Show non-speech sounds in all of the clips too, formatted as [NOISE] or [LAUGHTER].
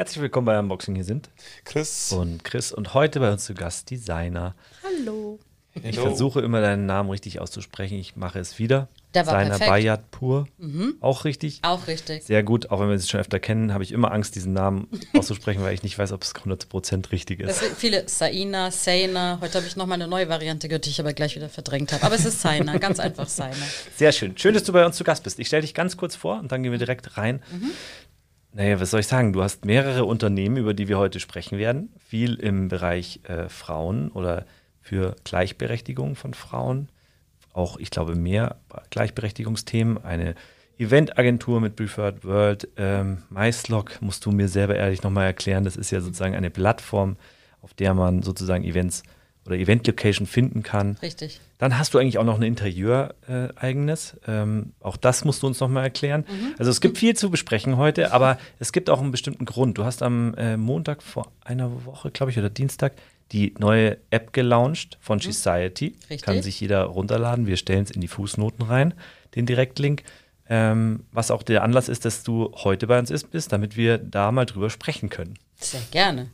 Herzlich willkommen bei Unboxing. Hier sind Chris. und Chris und heute bei uns zu Gast Designer. Hallo. Ich Hallo. versuche immer deinen Namen richtig auszusprechen. Ich mache es wieder. Der war Designer perfekt. Bayat Pur. Auch richtig. Auch richtig. Sehr gut. Auch wenn wir es schon öfter kennen, habe ich immer Angst, diesen Namen [LAUGHS] auszusprechen, weil ich nicht weiß, ob es 100% richtig Es ist. sind viele Saina, Saina. Heute habe ich nochmal eine neue Variante gehört, die ich aber gleich wieder verdrängt habe. Aber es ist Saina, ganz einfach Saina. Sehr schön. Schön, dass du bei uns zu Gast bist. Ich stelle dich ganz kurz vor und dann gehen wir direkt rein. Naja, was soll ich sagen? Du hast mehrere Unternehmen, über die wir heute sprechen werden. Viel im Bereich äh, Frauen oder für Gleichberechtigung von Frauen. Auch, ich glaube, mehr Gleichberechtigungsthemen. Eine Eventagentur mit Preferred World. Ähm, MySlog musst du mir selber ehrlich nochmal erklären. Das ist ja sozusagen eine Plattform, auf der man sozusagen Events oder Event-Location finden kann. Richtig. Dann hast du eigentlich auch noch ein Interieur-eigenes. ähm, auch das musst du uns nochmal erklären. Also es gibt viel zu besprechen heute, aber es gibt auch einen bestimmten Grund. Du hast am äh, Montag vor einer Woche, glaube ich, oder Dienstag die neue App gelauncht von Society. Richtig. Kann sich jeder runterladen. Wir stellen es in die Fußnoten rein, den Direktlink. Ähm, was auch der Anlass ist, dass du heute bei uns ist, bist, damit wir da mal drüber sprechen können. Sehr gerne.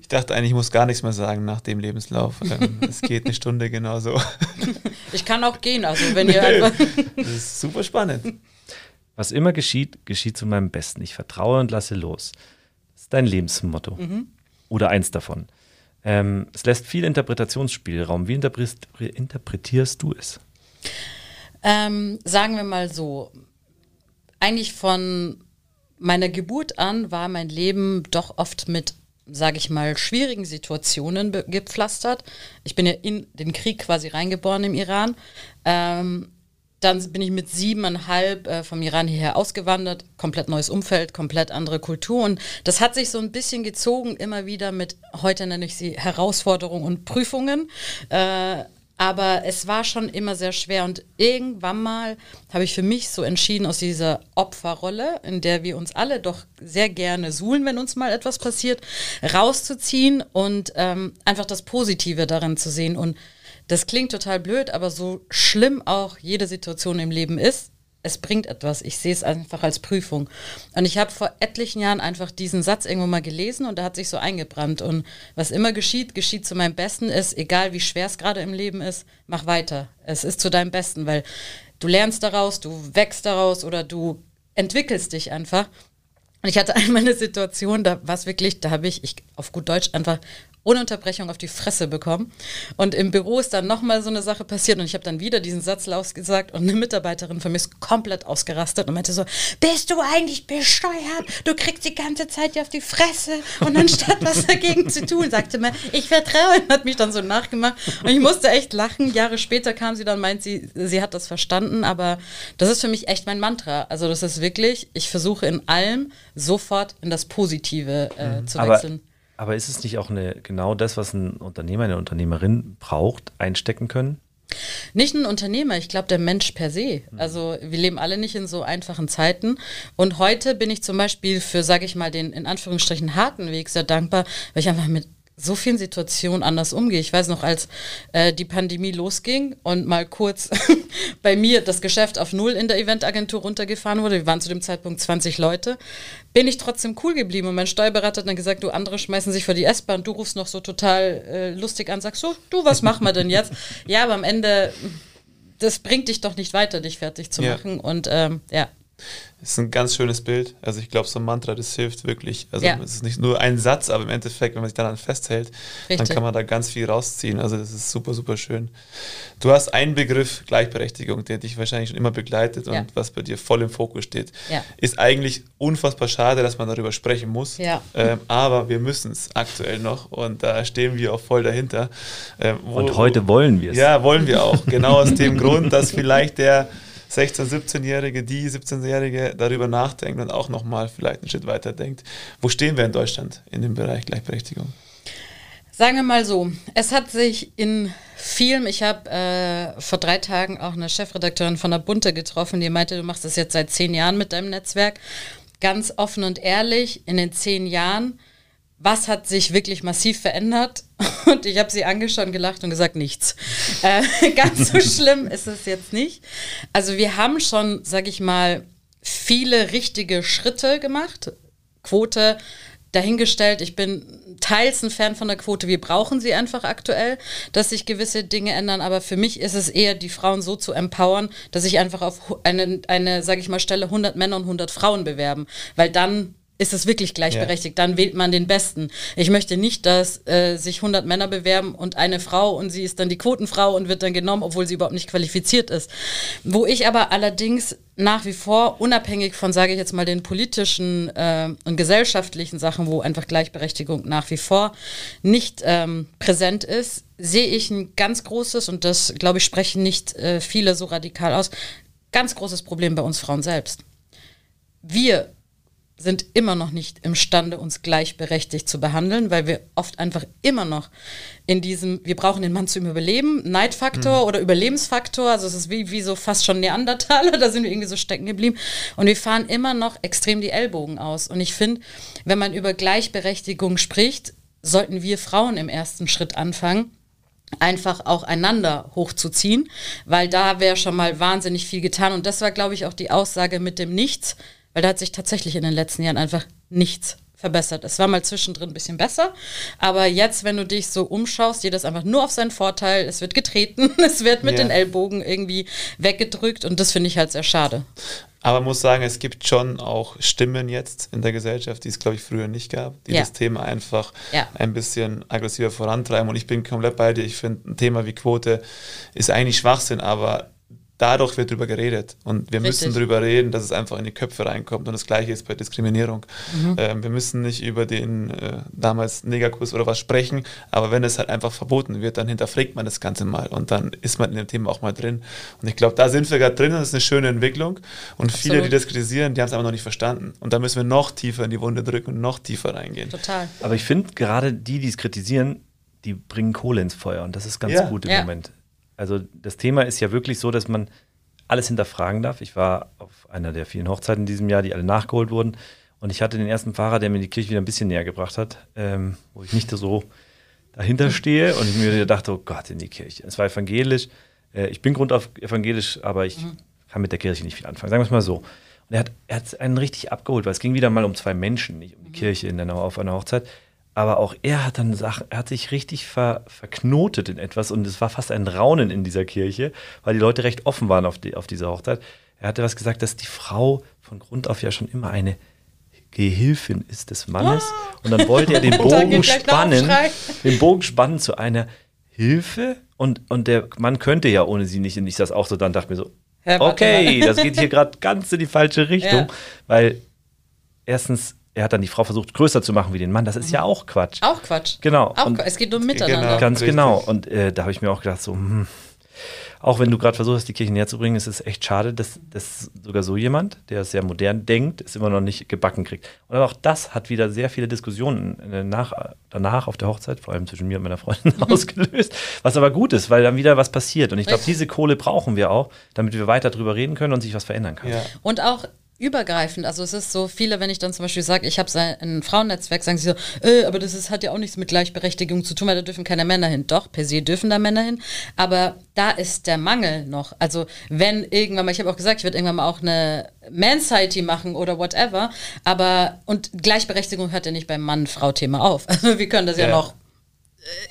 Ich dachte eigentlich, ich muss gar nichts mehr sagen nach dem Lebenslauf. Ähm, [LAUGHS] es geht eine Stunde genauso. Ich kann auch gehen, also wenn ihr einfach. Das ist super spannend. Was immer geschieht, geschieht zu meinem Besten. Ich vertraue und lasse los. Das ist dein Lebensmotto. Oder eins davon. Ähm, es lässt viel Interpretationsspielraum. Wie interpretierst, interpretierst du es? Ähm, sagen wir mal so, eigentlich von meiner Geburt an war mein Leben doch oft mit, sage ich mal, schwierigen Situationen gepflastert. Ich bin ja in den Krieg quasi reingeboren im Iran. Ähm, dann bin ich mit siebeneinhalb äh, vom Iran hierher ausgewandert, komplett neues Umfeld, komplett andere Kultur. Und das hat sich so ein bisschen gezogen, immer wieder mit, heute nenne ich sie Herausforderungen und Prüfungen. Äh, aber es war schon immer sehr schwer. Und irgendwann mal habe ich für mich so entschieden, aus dieser Opferrolle, in der wir uns alle doch sehr gerne suhlen, wenn uns mal etwas passiert, rauszuziehen und ähm, einfach das Positive darin zu sehen. Und das klingt total blöd, aber so schlimm auch jede Situation im Leben ist, es bringt etwas. Ich sehe es einfach als Prüfung. Und ich habe vor etlichen Jahren einfach diesen Satz irgendwo mal gelesen und der hat sich so eingebrannt. Und was immer geschieht, geschieht zu meinem Besten ist, egal wie schwer es gerade im Leben ist, mach weiter. Es ist zu deinem Besten, weil du lernst daraus, du wächst daraus oder du entwickelst dich einfach. Und ich hatte [LAUGHS] einmal eine Situation, da war es wirklich, da habe ich, ich auf gut Deutsch einfach ohne Unterbrechung auf die Fresse bekommen. Und im Büro ist dann nochmal so eine Sache passiert und ich habe dann wieder diesen Satz gesagt und eine Mitarbeiterin von mir ist komplett ausgerastet und meinte so, bist du eigentlich bescheuert? Du kriegst die ganze Zeit hier auf die Fresse und anstatt was dagegen zu tun, sagte mir, ich vertraue und hat mich dann so nachgemacht und ich musste echt lachen. Jahre später kam sie dann, meint sie, sie hat das verstanden, aber das ist für mich echt mein Mantra. Also das ist wirklich, ich versuche in allem sofort in das Positive äh, zu Aber, wechseln. Aber ist es nicht auch eine, genau das, was ein Unternehmer, eine Unternehmerin braucht, einstecken können? Nicht ein Unternehmer, ich glaube der Mensch per se. Also wir leben alle nicht in so einfachen Zeiten. Und heute bin ich zum Beispiel für, sage ich mal, den in Anführungsstrichen harten Weg sehr dankbar, weil ich einfach mit so vielen Situationen anders umgehe. Ich weiß noch, als äh, die Pandemie losging und mal kurz [LAUGHS] bei mir das Geschäft auf Null in der Eventagentur runtergefahren wurde, wir waren zu dem Zeitpunkt 20 Leute, bin ich trotzdem cool geblieben. Und mein Steuerberater hat dann gesagt, du, andere schmeißen sich vor die S-Bahn, du rufst noch so total äh, lustig an, sagst so, du, was machen wir denn jetzt? ja, aber am Ende, das bringt dich doch nicht weiter, dich fertig zu Ja. machen. Und ähm, ja, Das ist ein ganz schönes Bild. Also ich glaube, so ein Mantra, das hilft wirklich. Also Ja. es ist nicht nur ein Satz, aber im Endeffekt, wenn man sich daran festhält, dann Richtig. kann man da ganz viel rausziehen. Also das ist super, super schön. Du hast einen Begriff Gleichberechtigung, der dich wahrscheinlich schon immer begleitet Ja. und was bei dir voll im Fokus steht. Ja. Ist eigentlich unfassbar schade, dass man darüber sprechen muss. Ja. Ähm, aber wir müssen es aktuell noch und da stehen wir auch voll dahinter. Ähm, wo- Und heute wollen wir es. ja, wollen wir auch. Genau aus dem Grund, dass vielleicht der 16-, 17-Jährige, die 17-Jährige darüber nachdenkt und auch nochmal vielleicht einen Schritt weiter denkt. Wo stehen wir in Deutschland in dem Bereich Gleichberechtigung? Sagen wir mal so, es hat sich in vielem, ich habe äh, vor drei Tagen auch eine Chefredakteurin von der Bunte getroffen, die meinte, du machst das jetzt seit zehn Jahren mit deinem Netzwerk. Ganz offen und ehrlich, in den zehn Jahren, was hat sich wirklich massiv verändert? [LAUGHS] Und ich habe sie angeschaut und gelacht und gesagt, nichts. Äh, [LAUGHS] ganz so [LAUGHS] schlimm ist es jetzt nicht. Also wir haben schon, sage ich mal, viele richtige Schritte gemacht. Quote dahingestellt. Ich bin teils ein Fan von der Quote. Wir brauchen sie einfach aktuell, dass sich gewisse Dinge ändern. Aber für mich ist es eher, die Frauen so zu empowern, dass sich einfach auf eine, eine sage ich mal, Stelle 100 Männer und 100 Frauen bewerben. Weil dann ist es wirklich gleichberechtigt. Ja. Dann wählt man den Besten. Ich möchte nicht, dass äh, sich 100 Männer bewerben und eine Frau und sie ist dann die Quotenfrau und wird dann genommen, obwohl sie überhaupt nicht qualifiziert ist. Wo ich aber allerdings nach wie vor, unabhängig von, sage ich jetzt mal, den politischen äh, und gesellschaftlichen Sachen, wo einfach Gleichberechtigung nach wie vor nicht ähm, präsent ist, sehe ich ein ganz großes, und das, glaube ich, sprechen nicht äh, viele so radikal aus, ganz großes Problem bei uns Frauen selbst. Wir sind immer noch nicht imstande, uns gleichberechtigt zu behandeln, weil wir oft einfach immer noch in diesem, wir brauchen den Mann zum Überleben, Neidfaktor mhm. oder Überlebensfaktor, also es ist wie, wie so fast schon Neandertaler, [LAUGHS] da sind wir irgendwie so stecken geblieben. Und wir fahren immer noch extrem die Ellbogen aus. Und ich finde, wenn man über Gleichberechtigung spricht, sollten wir Frauen im ersten Schritt anfangen, einfach auch einander hochzuziehen, weil da wäre schon mal wahnsinnig viel getan. Und das war, glaube ich, auch die Aussage mit dem Nichts, weil da hat sich tatsächlich in den letzten Jahren einfach nichts verbessert. Es war mal zwischendrin ein bisschen besser, aber jetzt, wenn du dich so umschaust, geht das einfach nur auf seinen Vorteil. Es wird getreten, [LAUGHS] es wird mit yeah. den Ellbogen irgendwie weggedrückt und das finde ich halt sehr schade. Aber muss sagen, es gibt schon auch Stimmen jetzt in der Gesellschaft, die es, glaube ich, früher nicht gab, die ja. das Thema einfach ja. ein bisschen aggressiver vorantreiben. Und ich bin komplett bei dir. Ich finde, ein Thema wie Quote ist eigentlich Schwachsinn, aber dadurch wird darüber geredet. Und wir Richtig. müssen darüber reden, dass es einfach in die Köpfe reinkommt. Und das Gleiche ist bei Diskriminierung. Mhm. Ähm, wir müssen nicht über den äh, damals Negerkuss oder was sprechen, aber wenn es halt einfach verboten wird, dann hinterfragt man das Ganze mal und dann ist man in dem Thema auch mal drin. Und ich glaube, da sind wir gerade drin und das ist eine schöne Entwicklung. Und Absolut. viele, die das kritisieren, die haben es aber noch nicht verstanden. Und da müssen wir noch tiefer in die Wunde drücken und noch tiefer reingehen. Total. Aber ich finde, gerade die, die es kritisieren, die bringen Kohle ins Feuer und das ist ganz ja. gut im ja. Moment. Also das Thema ist ja wirklich so, dass man alles hinterfragen darf. Ich war auf einer der vielen Hochzeiten in diesem Jahr, die alle nachgeholt wurden. Und ich hatte den ersten Fahrer, der mir die Kirche wieder ein bisschen näher gebracht hat, ähm, wo ich nicht so dahinter stehe und ich mir dachte, oh Gott, in die Kirche. Es war evangelisch. Äh, ich bin grundauf evangelisch, aber ich mhm. kann mit der Kirche nicht viel anfangen. Sagen wir es mal so. Und er hat, er hat einen richtig abgeholt, weil es ging wieder mal um zwei Menschen, nicht um die mhm. Kirche in der, auf einer Hochzeit aber auch er hat dann Sachen, er hat sich richtig ver, verknotet in etwas und es war fast ein Raunen in dieser Kirche, weil die Leute recht offen waren auf, die, auf dieser Hochzeit. Er hatte was gesagt, dass die Frau von Grund auf ja schon immer eine Gehilfin ist des Mannes. Oh. Und dann wollte er den [LAUGHS] Bogen spannen, den Bogen spannen zu einer Hilfe. Und, und der Mann könnte ja ohne sie nicht. Und ich das auch so dann dachte mir so, okay, das geht hier gerade ganz in die falsche [LAUGHS] Richtung. Ja. Weil erstens er hat dann die Frau versucht, größer zu machen wie den Mann. Das ist ja mhm. auch Quatsch. Auch Quatsch. Genau. Auch und es geht um Miteinander. Genau, ganz richtig. genau. Und äh, da habe ich mir auch gedacht, so, hm, auch wenn du gerade versuchst, die Kirche näher zu bringen, ist es echt schade, dass, dass sogar so jemand, der sehr modern denkt, es immer noch nicht gebacken kriegt. Und auch das hat wieder sehr viele Diskussionen äh, nach, danach auf der Hochzeit, vor allem zwischen mir und meiner Freundin, [LAUGHS] ausgelöst. Was aber gut ist, weil dann wieder was passiert. Und ich glaube, diese Kohle brauchen wir auch, damit wir weiter drüber reden können und sich was verändern kann. Ja. Und auch übergreifend. Also es ist so viele, wenn ich dann zum Beispiel sage, ich habe ein Frauennetzwerk, sagen sie so, äh, aber das ist, hat ja auch nichts mit Gleichberechtigung zu tun, weil da dürfen keine Männer hin. Doch, per se dürfen da Männer hin, aber da ist der Mangel noch. Also wenn irgendwann mal, ich habe auch gesagt, ich werde irgendwann mal auch eine Mansity machen oder whatever, aber und Gleichberechtigung hört ja nicht beim Mann-Frau-Thema auf. [LAUGHS] Also wir können das ja, ja noch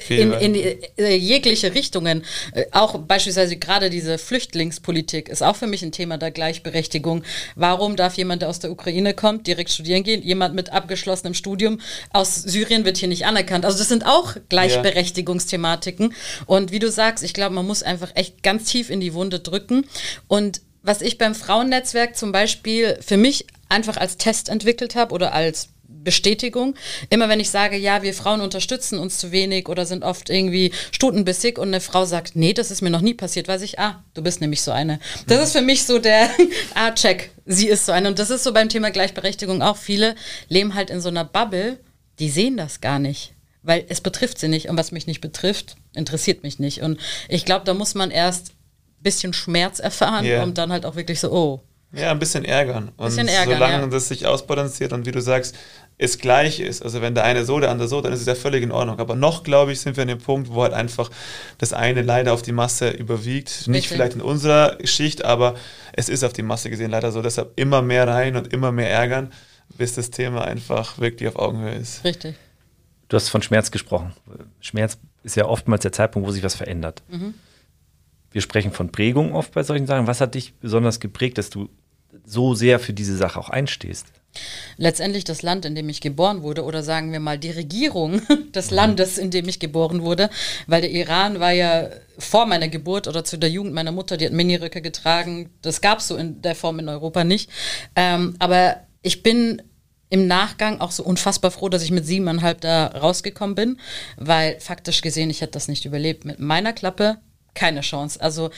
in, in äh, jegliche Richtungen. Äh, auch beispielsweise gerade diese Flüchtlingspolitik ist auch für mich ein Thema der Gleichberechtigung. Warum darf jemand, der aus der Ukraine kommt, direkt studieren gehen? Jemand mit abgeschlossenem Studium aus Syrien wird hier nicht anerkannt. Also das sind auch Gleichberechtigungsthematiken. Und wie du sagst, ich glaube, man muss einfach echt ganz tief in die Wunde drücken. Und was ich beim Frauennetzwerk zum Beispiel für mich einfach als Test entwickelt habe oder als Bestätigung. Immer wenn ich sage, ja, wir Frauen unterstützen uns zu wenig oder sind oft irgendwie stutenbissig und eine Frau sagt, nee, das ist mir noch nie passiert, weiß ich, ah, du bist nämlich so eine. Das ist für mich so der, [LAUGHS] ah, check, sie ist so eine. Und das ist so beim Thema Gleichberechtigung auch. Viele leben halt in so einer Bubble, die sehen das gar nicht. Weil es betrifft sie nicht. Und was mich nicht betrifft, interessiert mich nicht. Und ich glaube, da muss man erst ein bisschen Schmerz erfahren, yeah. um dann halt auch wirklich so, oh, ja, ein bisschen ärgern. Und bisschen ärgern, solange ja. das sich ausbalanciert und wie du sagst, es gleich ist, also wenn der eine so, der andere so, dann ist es ja völlig in Ordnung. Aber noch, glaube ich, sind wir an dem Punkt, wo halt einfach das eine leider auf die Masse überwiegt. Richtig. Nicht vielleicht in unserer Schicht, aber es ist auf die Masse gesehen leider so. Deshalb immer mehr rein und immer mehr ärgern bis das Thema einfach wirklich auf Augenhöhe ist. Richtig. Du hast von Schmerz gesprochen. Schmerz ist ja oftmals der Zeitpunkt, wo sich was verändert. Mhm. Wir sprechen von Prägung oft bei solchen Sachen. Was hat dich besonders geprägt, dass du so sehr für diese Sache auch einstehst? Letztendlich das Land, in dem ich geboren wurde, oder sagen wir mal die Regierung [LAUGHS] des mhm. Landes, in dem ich geboren wurde, weil der Iran war ja vor meiner Geburt oder zu der Jugend meiner Mutter, die hat Miniröcke getragen. Das gab es so in der Form in Europa nicht. Ähm, aber ich bin im Nachgang auch so unfassbar froh, dass ich mit siebeneinhalb da rausgekommen bin, weil faktisch gesehen, ich hätte das nicht überlebt. Mit meiner Klappe keine Chance. Also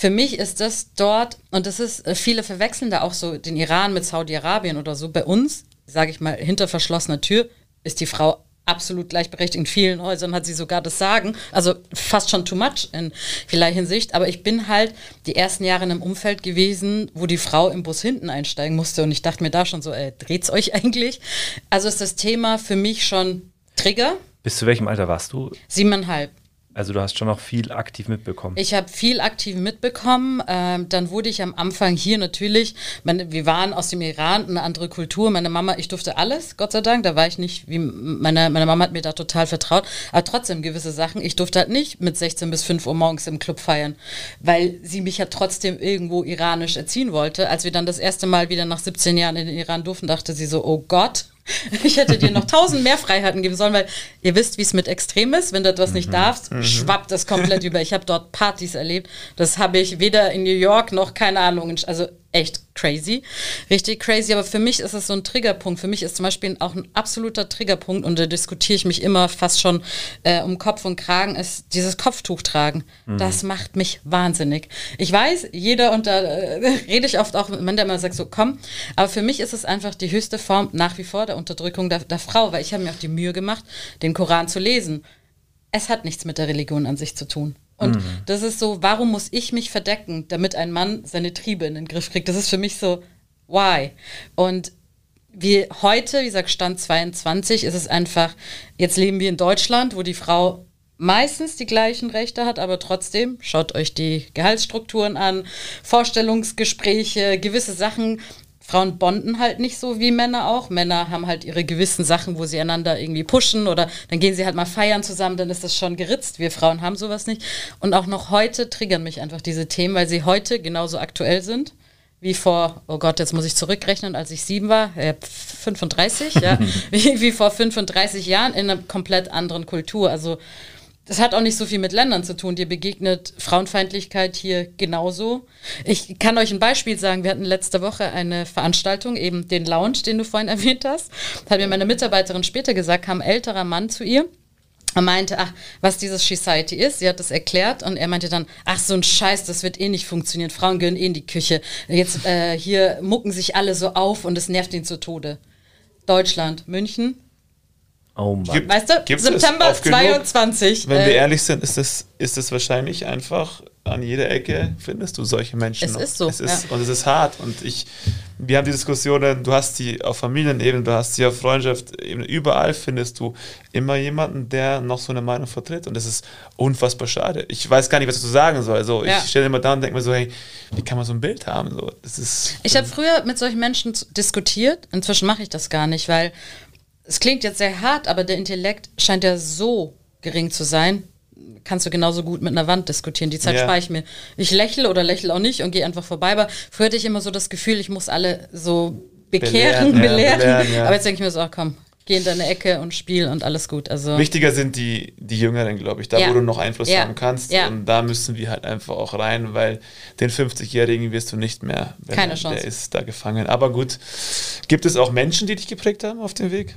für mich ist das dort, und das ist, äh, viele verwechseln da auch so den Iran mit Saudi-Arabien oder so. Bei uns, sage ich mal, hinter verschlossener Tür ist die Frau absolut gleichberechtigt. In vielen Häusern hat sie sogar das Sagen. Also fast schon too much in vielerlei Hinsicht. Aber ich bin halt die ersten Jahre in einem Umfeld gewesen, wo die Frau im Bus hinten einsteigen musste. Und ich dachte mir da schon so, ey, dreht's euch [LAUGHS] eigentlich? Also ist das Thema für mich schon Trigger. Bis zu welchem Alter warst du? Siebeneinhalb. Also du hast schon noch viel aktiv mitbekommen. Ich habe viel aktiv mitbekommen. Ähm, dann wurde ich am Anfang hier natürlich, meine, wir waren aus dem Iran, eine andere Kultur. Meine Mama, ich durfte alles, Gott sei Dank. Da war ich nicht, wie meine, meine Mama hat mir da total vertraut. Aber trotzdem gewisse Sachen. Ich durfte halt nicht mit 16 bis 5 Uhr morgens im Club feiern, weil sie mich ja trotzdem irgendwo iranisch erziehen wollte. Als wir dann das erste Mal wieder nach 17 Jahren in den Iran durften, dachte sie so, oh Gott, [LAUGHS] Ich hätte dir noch tausend mehr Freiheiten geben sollen, weil ihr wisst, wie es mit Extrem ist. Wenn du etwas nicht mhm. darfst, mhm. schwappt das komplett [LAUGHS] über. Ich habe dort Partys erlebt. Das habe ich weder in New York noch, keine Ahnung, also echt crazy, richtig crazy. Aber für mich ist es so ein Triggerpunkt. Für mich ist zum Beispiel auch ein absoluter Triggerpunkt und da diskutiere ich mich immer fast schon äh, um Kopf und Kragen, ist dieses Kopftuch tragen. Mhm. Das macht mich wahnsinnig. Ich weiß, jeder und da äh, [LAUGHS] rede ich oft auch mit Männern, der immer sagt so, komm. Aber für mich ist es einfach die höchste Form nach wie vor der Unterdrückung der, der Frau, weil ich habe mir auch die Mühe gemacht, den Koran zu lesen. Es hat nichts mit der Religion an sich zu tun. Und mhm. das ist so, warum muss ich mich verdecken, damit ein Mann seine Triebe in den Griff kriegt? Das ist für mich so, why? Und wie heute, wie gesagt, Stand 22, ist es einfach, jetzt leben wir in Deutschland, wo die Frau meistens die gleichen Rechte hat, aber trotzdem, schaut euch die Gehaltsstrukturen an, Vorstellungsgespräche, gewisse Sachen Frauen bonden halt nicht so wie Männer auch. Männer haben halt ihre gewissen Sachen, wo sie einander irgendwie pushen oder dann gehen sie halt mal feiern zusammen, dann ist das schon geritzt. Wir Frauen haben sowas nicht. Und auch noch heute triggern mich einfach diese Themen, weil sie heute genauso aktuell sind wie vor, oh Gott, jetzt muss ich zurückrechnen, als ich sieben war, äh, 35, ja, [LAUGHS] wie, wie vor 35 Jahren in einer komplett anderen Kultur. Also das hat auch nicht so viel mit Ländern zu tun. Dir begegnet Frauenfeindlichkeit hier genauso. Ich kann euch ein Beispiel sagen. Wir hatten letzte Woche eine Veranstaltung, eben den Lounge, den du vorhin erwähnt hast. Das hat mir meine Mitarbeiterin später gesagt, kam ein älterer Mann zu ihr und meinte, ach, was dieses Society ist. Sie hat das erklärt und er meinte dann, ach, so ein Scheiß, das wird eh nicht funktionieren. Frauen gehören eh in die Küche. Jetzt äh, hier mucken sich alle so auf und es nervt ihn zu Tode. Deutschland, München, Oh Mann. Gibt, weißt du, September 22. Wenn äh, wir ehrlich sind, ist es ist das wahrscheinlich einfach an jeder Ecke findest du solche Menschen. Es noch. ist so. Es ist, ja. Und es ist hart. Und ich, wir haben die Diskussionen, du hast sie auf Familienebene, du hast sie auf Freundschaftsebene, überall findest du immer jemanden, der noch so eine Meinung vertritt. Und das ist unfassbar schade. Ich weiß gar nicht, was ich dazu sagen soll. Also, ja. Ich stelle immer da und denke mir so, hey, wie kann man so ein Bild haben? So, das ist, ich habe früher mit solchen Menschen diskutiert. Inzwischen mache ich das gar nicht, weil es klingt jetzt sehr hart, aber der Intellekt scheint ja so gering zu sein. Kannst du genauso gut mit einer Wand diskutieren. Die Zeit ja. spare ich mir. Ich lächle oder lächle auch nicht und gehe einfach vorbei. Aber früher hatte ich immer so das Gefühl, ich muss alle so bekehren, belehren. belehren. Ja, belehren ja. Aber jetzt denke ich mir so, ach komm, geh in deine Ecke und spiel und alles gut. Also Wichtiger sind die, die Jüngeren, glaube ich, da ja. wo du noch Einfluss ja. haben kannst. Ja. Und da müssen wir halt einfach auch rein, weil den 50-Jährigen wirst du nicht mehr. Keine Chance. Der ist da gefangen. Aber gut, gibt es auch Menschen, die dich geprägt haben auf dem Weg?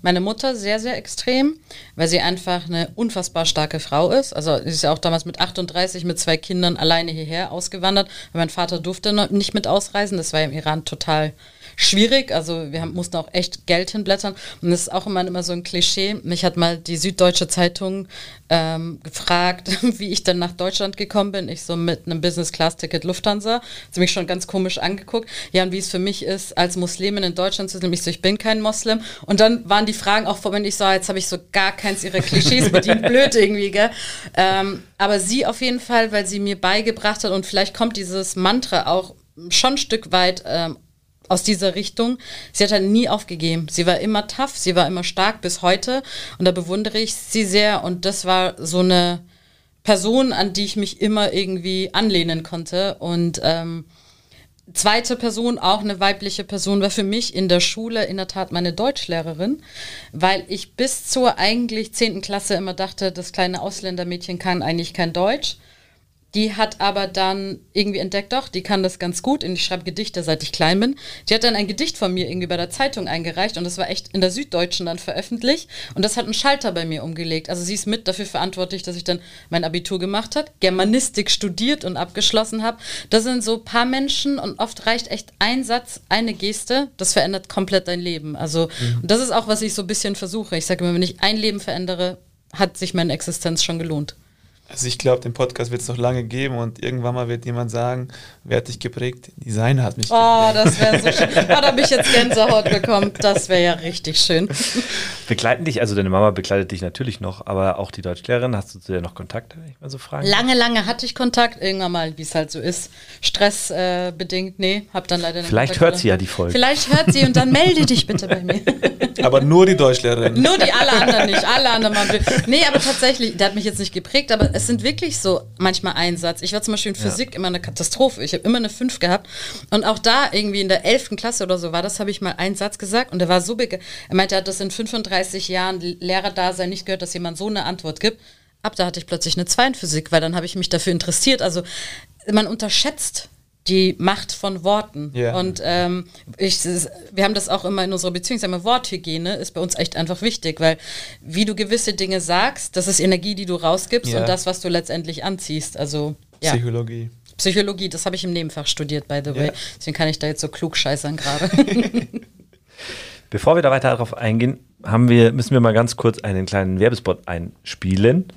Meine Mutter sehr, sehr extrem, weil sie einfach eine unfassbar starke Frau ist. Also sie ist ja auch damals mit 38 mit zwei Kindern alleine hierher ausgewandert, weil mein Vater durfte nicht mit ausreisen. Das war im Iran total schwierig. Also wir haben, mussten auch echt Geld hinblättern. Und das ist auch immer, immer so ein Klischee. Mich hat mal die Süddeutsche Zeitung ähm, gefragt, [LAUGHS] wie ich dann nach Deutschland gekommen bin. Ich so mit einem Business-Class-Ticket Lufthansa. Sie mich schon ganz komisch angeguckt. Ja, und wie es für mich ist, als Muslimin in Deutschland zu sein. Ich so, ich bin kein Moslem. Und dann waren die Fragen auch vor, wenn ich so, jetzt habe ich so gar keins ihrer Klischees [LAUGHS] bedient. Blöd irgendwie, gell? Ähm, aber sie auf jeden Fall, weil sie mir beigebracht hat und vielleicht kommt dieses Mantra auch schon ein Stück weit ähm, aus dieser Richtung. Sie hat halt nie aufgegeben. Sie war immer tough, sie war immer stark bis heute und da bewundere ich sie sehr und das war so eine Person, an die ich mich immer irgendwie anlehnen konnte und ähm, zweite Person, auch eine weibliche Person, war für mich in der Schule in der Tat meine Deutschlehrerin, weil ich bis zur eigentlich zehnten Klasse immer dachte, das kleine Ausländermädchen kann eigentlich kein Deutsch. Die hat aber dann irgendwie entdeckt, doch, die kann das ganz gut und ich schreibe Gedichte, seit ich klein bin. Die hat dann ein Gedicht von mir irgendwie bei der Zeitung eingereicht und das war echt in der Süddeutschen dann veröffentlicht und das hat einen Schalter bei mir umgelegt. Also sie ist mit dafür verantwortlich, dass ich dann mein Abitur gemacht habe, Germanistik studiert und abgeschlossen habe. Das sind so ein paar Menschen und oft reicht echt ein Satz, eine Geste, das verändert komplett dein Leben. Also mhm. das ist auch, was ich so ein bisschen versuche. Ich sage immer, wenn ich ein Leben verändere, hat sich meine Existenz schon gelohnt. Also ich glaube, den Podcast wird es noch lange geben und irgendwann mal wird jemand sagen, wer hat dich geprägt? Designer hat mich geprägt. Oh, das wäre so schön. [LAUGHS] Oh, da habe ich jetzt Gänsehaut bekommen. Das wäre ja richtig schön. Begleiten dich, also deine Mama begleitet dich natürlich noch, aber auch die Deutschlehrerin, hast du zu der noch Kontakt, wenn ich mal so fragen? Lange, lange hatte ich Kontakt, irgendwann mal, wie es halt so ist. Stressbedingt, äh, nee, hab dann leider nicht. Vielleicht Kontakt hört sie ja die Folge. Vielleicht hört sie und dann melde dich bitte bei mir. [LAUGHS] Aber nur die Deutschlehrerin. nur die, alle anderen nicht. Alle anderen. Nee, aber tatsächlich, der hat mich jetzt nicht geprägt, aber es sind wirklich so manchmal Einsatz. Ich war zum Beispiel in Physik ja. immer eine Katastrophe. Ich habe immer eine 5 gehabt. Und auch da irgendwie in der 11. Klasse oder so war das, habe ich mal einen Satz gesagt und der war so big. Er meinte, er hat das in 35 Jahren Lehrerdasein nicht gehört, dass jemand so eine Antwort gibt. Ab da hatte ich plötzlich eine 2 in Physik, weil dann habe ich mich dafür interessiert. Also man unterschätzt die Macht von Worten. Yeah. Und ähm, ich, wir haben das auch immer in unserer Beziehung, sagen wir, Worthygiene ist bei uns echt einfach wichtig, weil wie du gewisse Dinge sagst, das ist Energie, die du rausgibst yeah. und das, was du letztendlich anziehst. Also ja. Psychologie. Psychologie, das habe ich im Nebenfach studiert, by the way. Yeah. Deswegen kann ich da jetzt so klug scheißern gerade. [LAUGHS] Bevor wir da weiter darauf eingehen, haben wir, müssen wir mal ganz kurz einen kleinen Werbespot einspielen.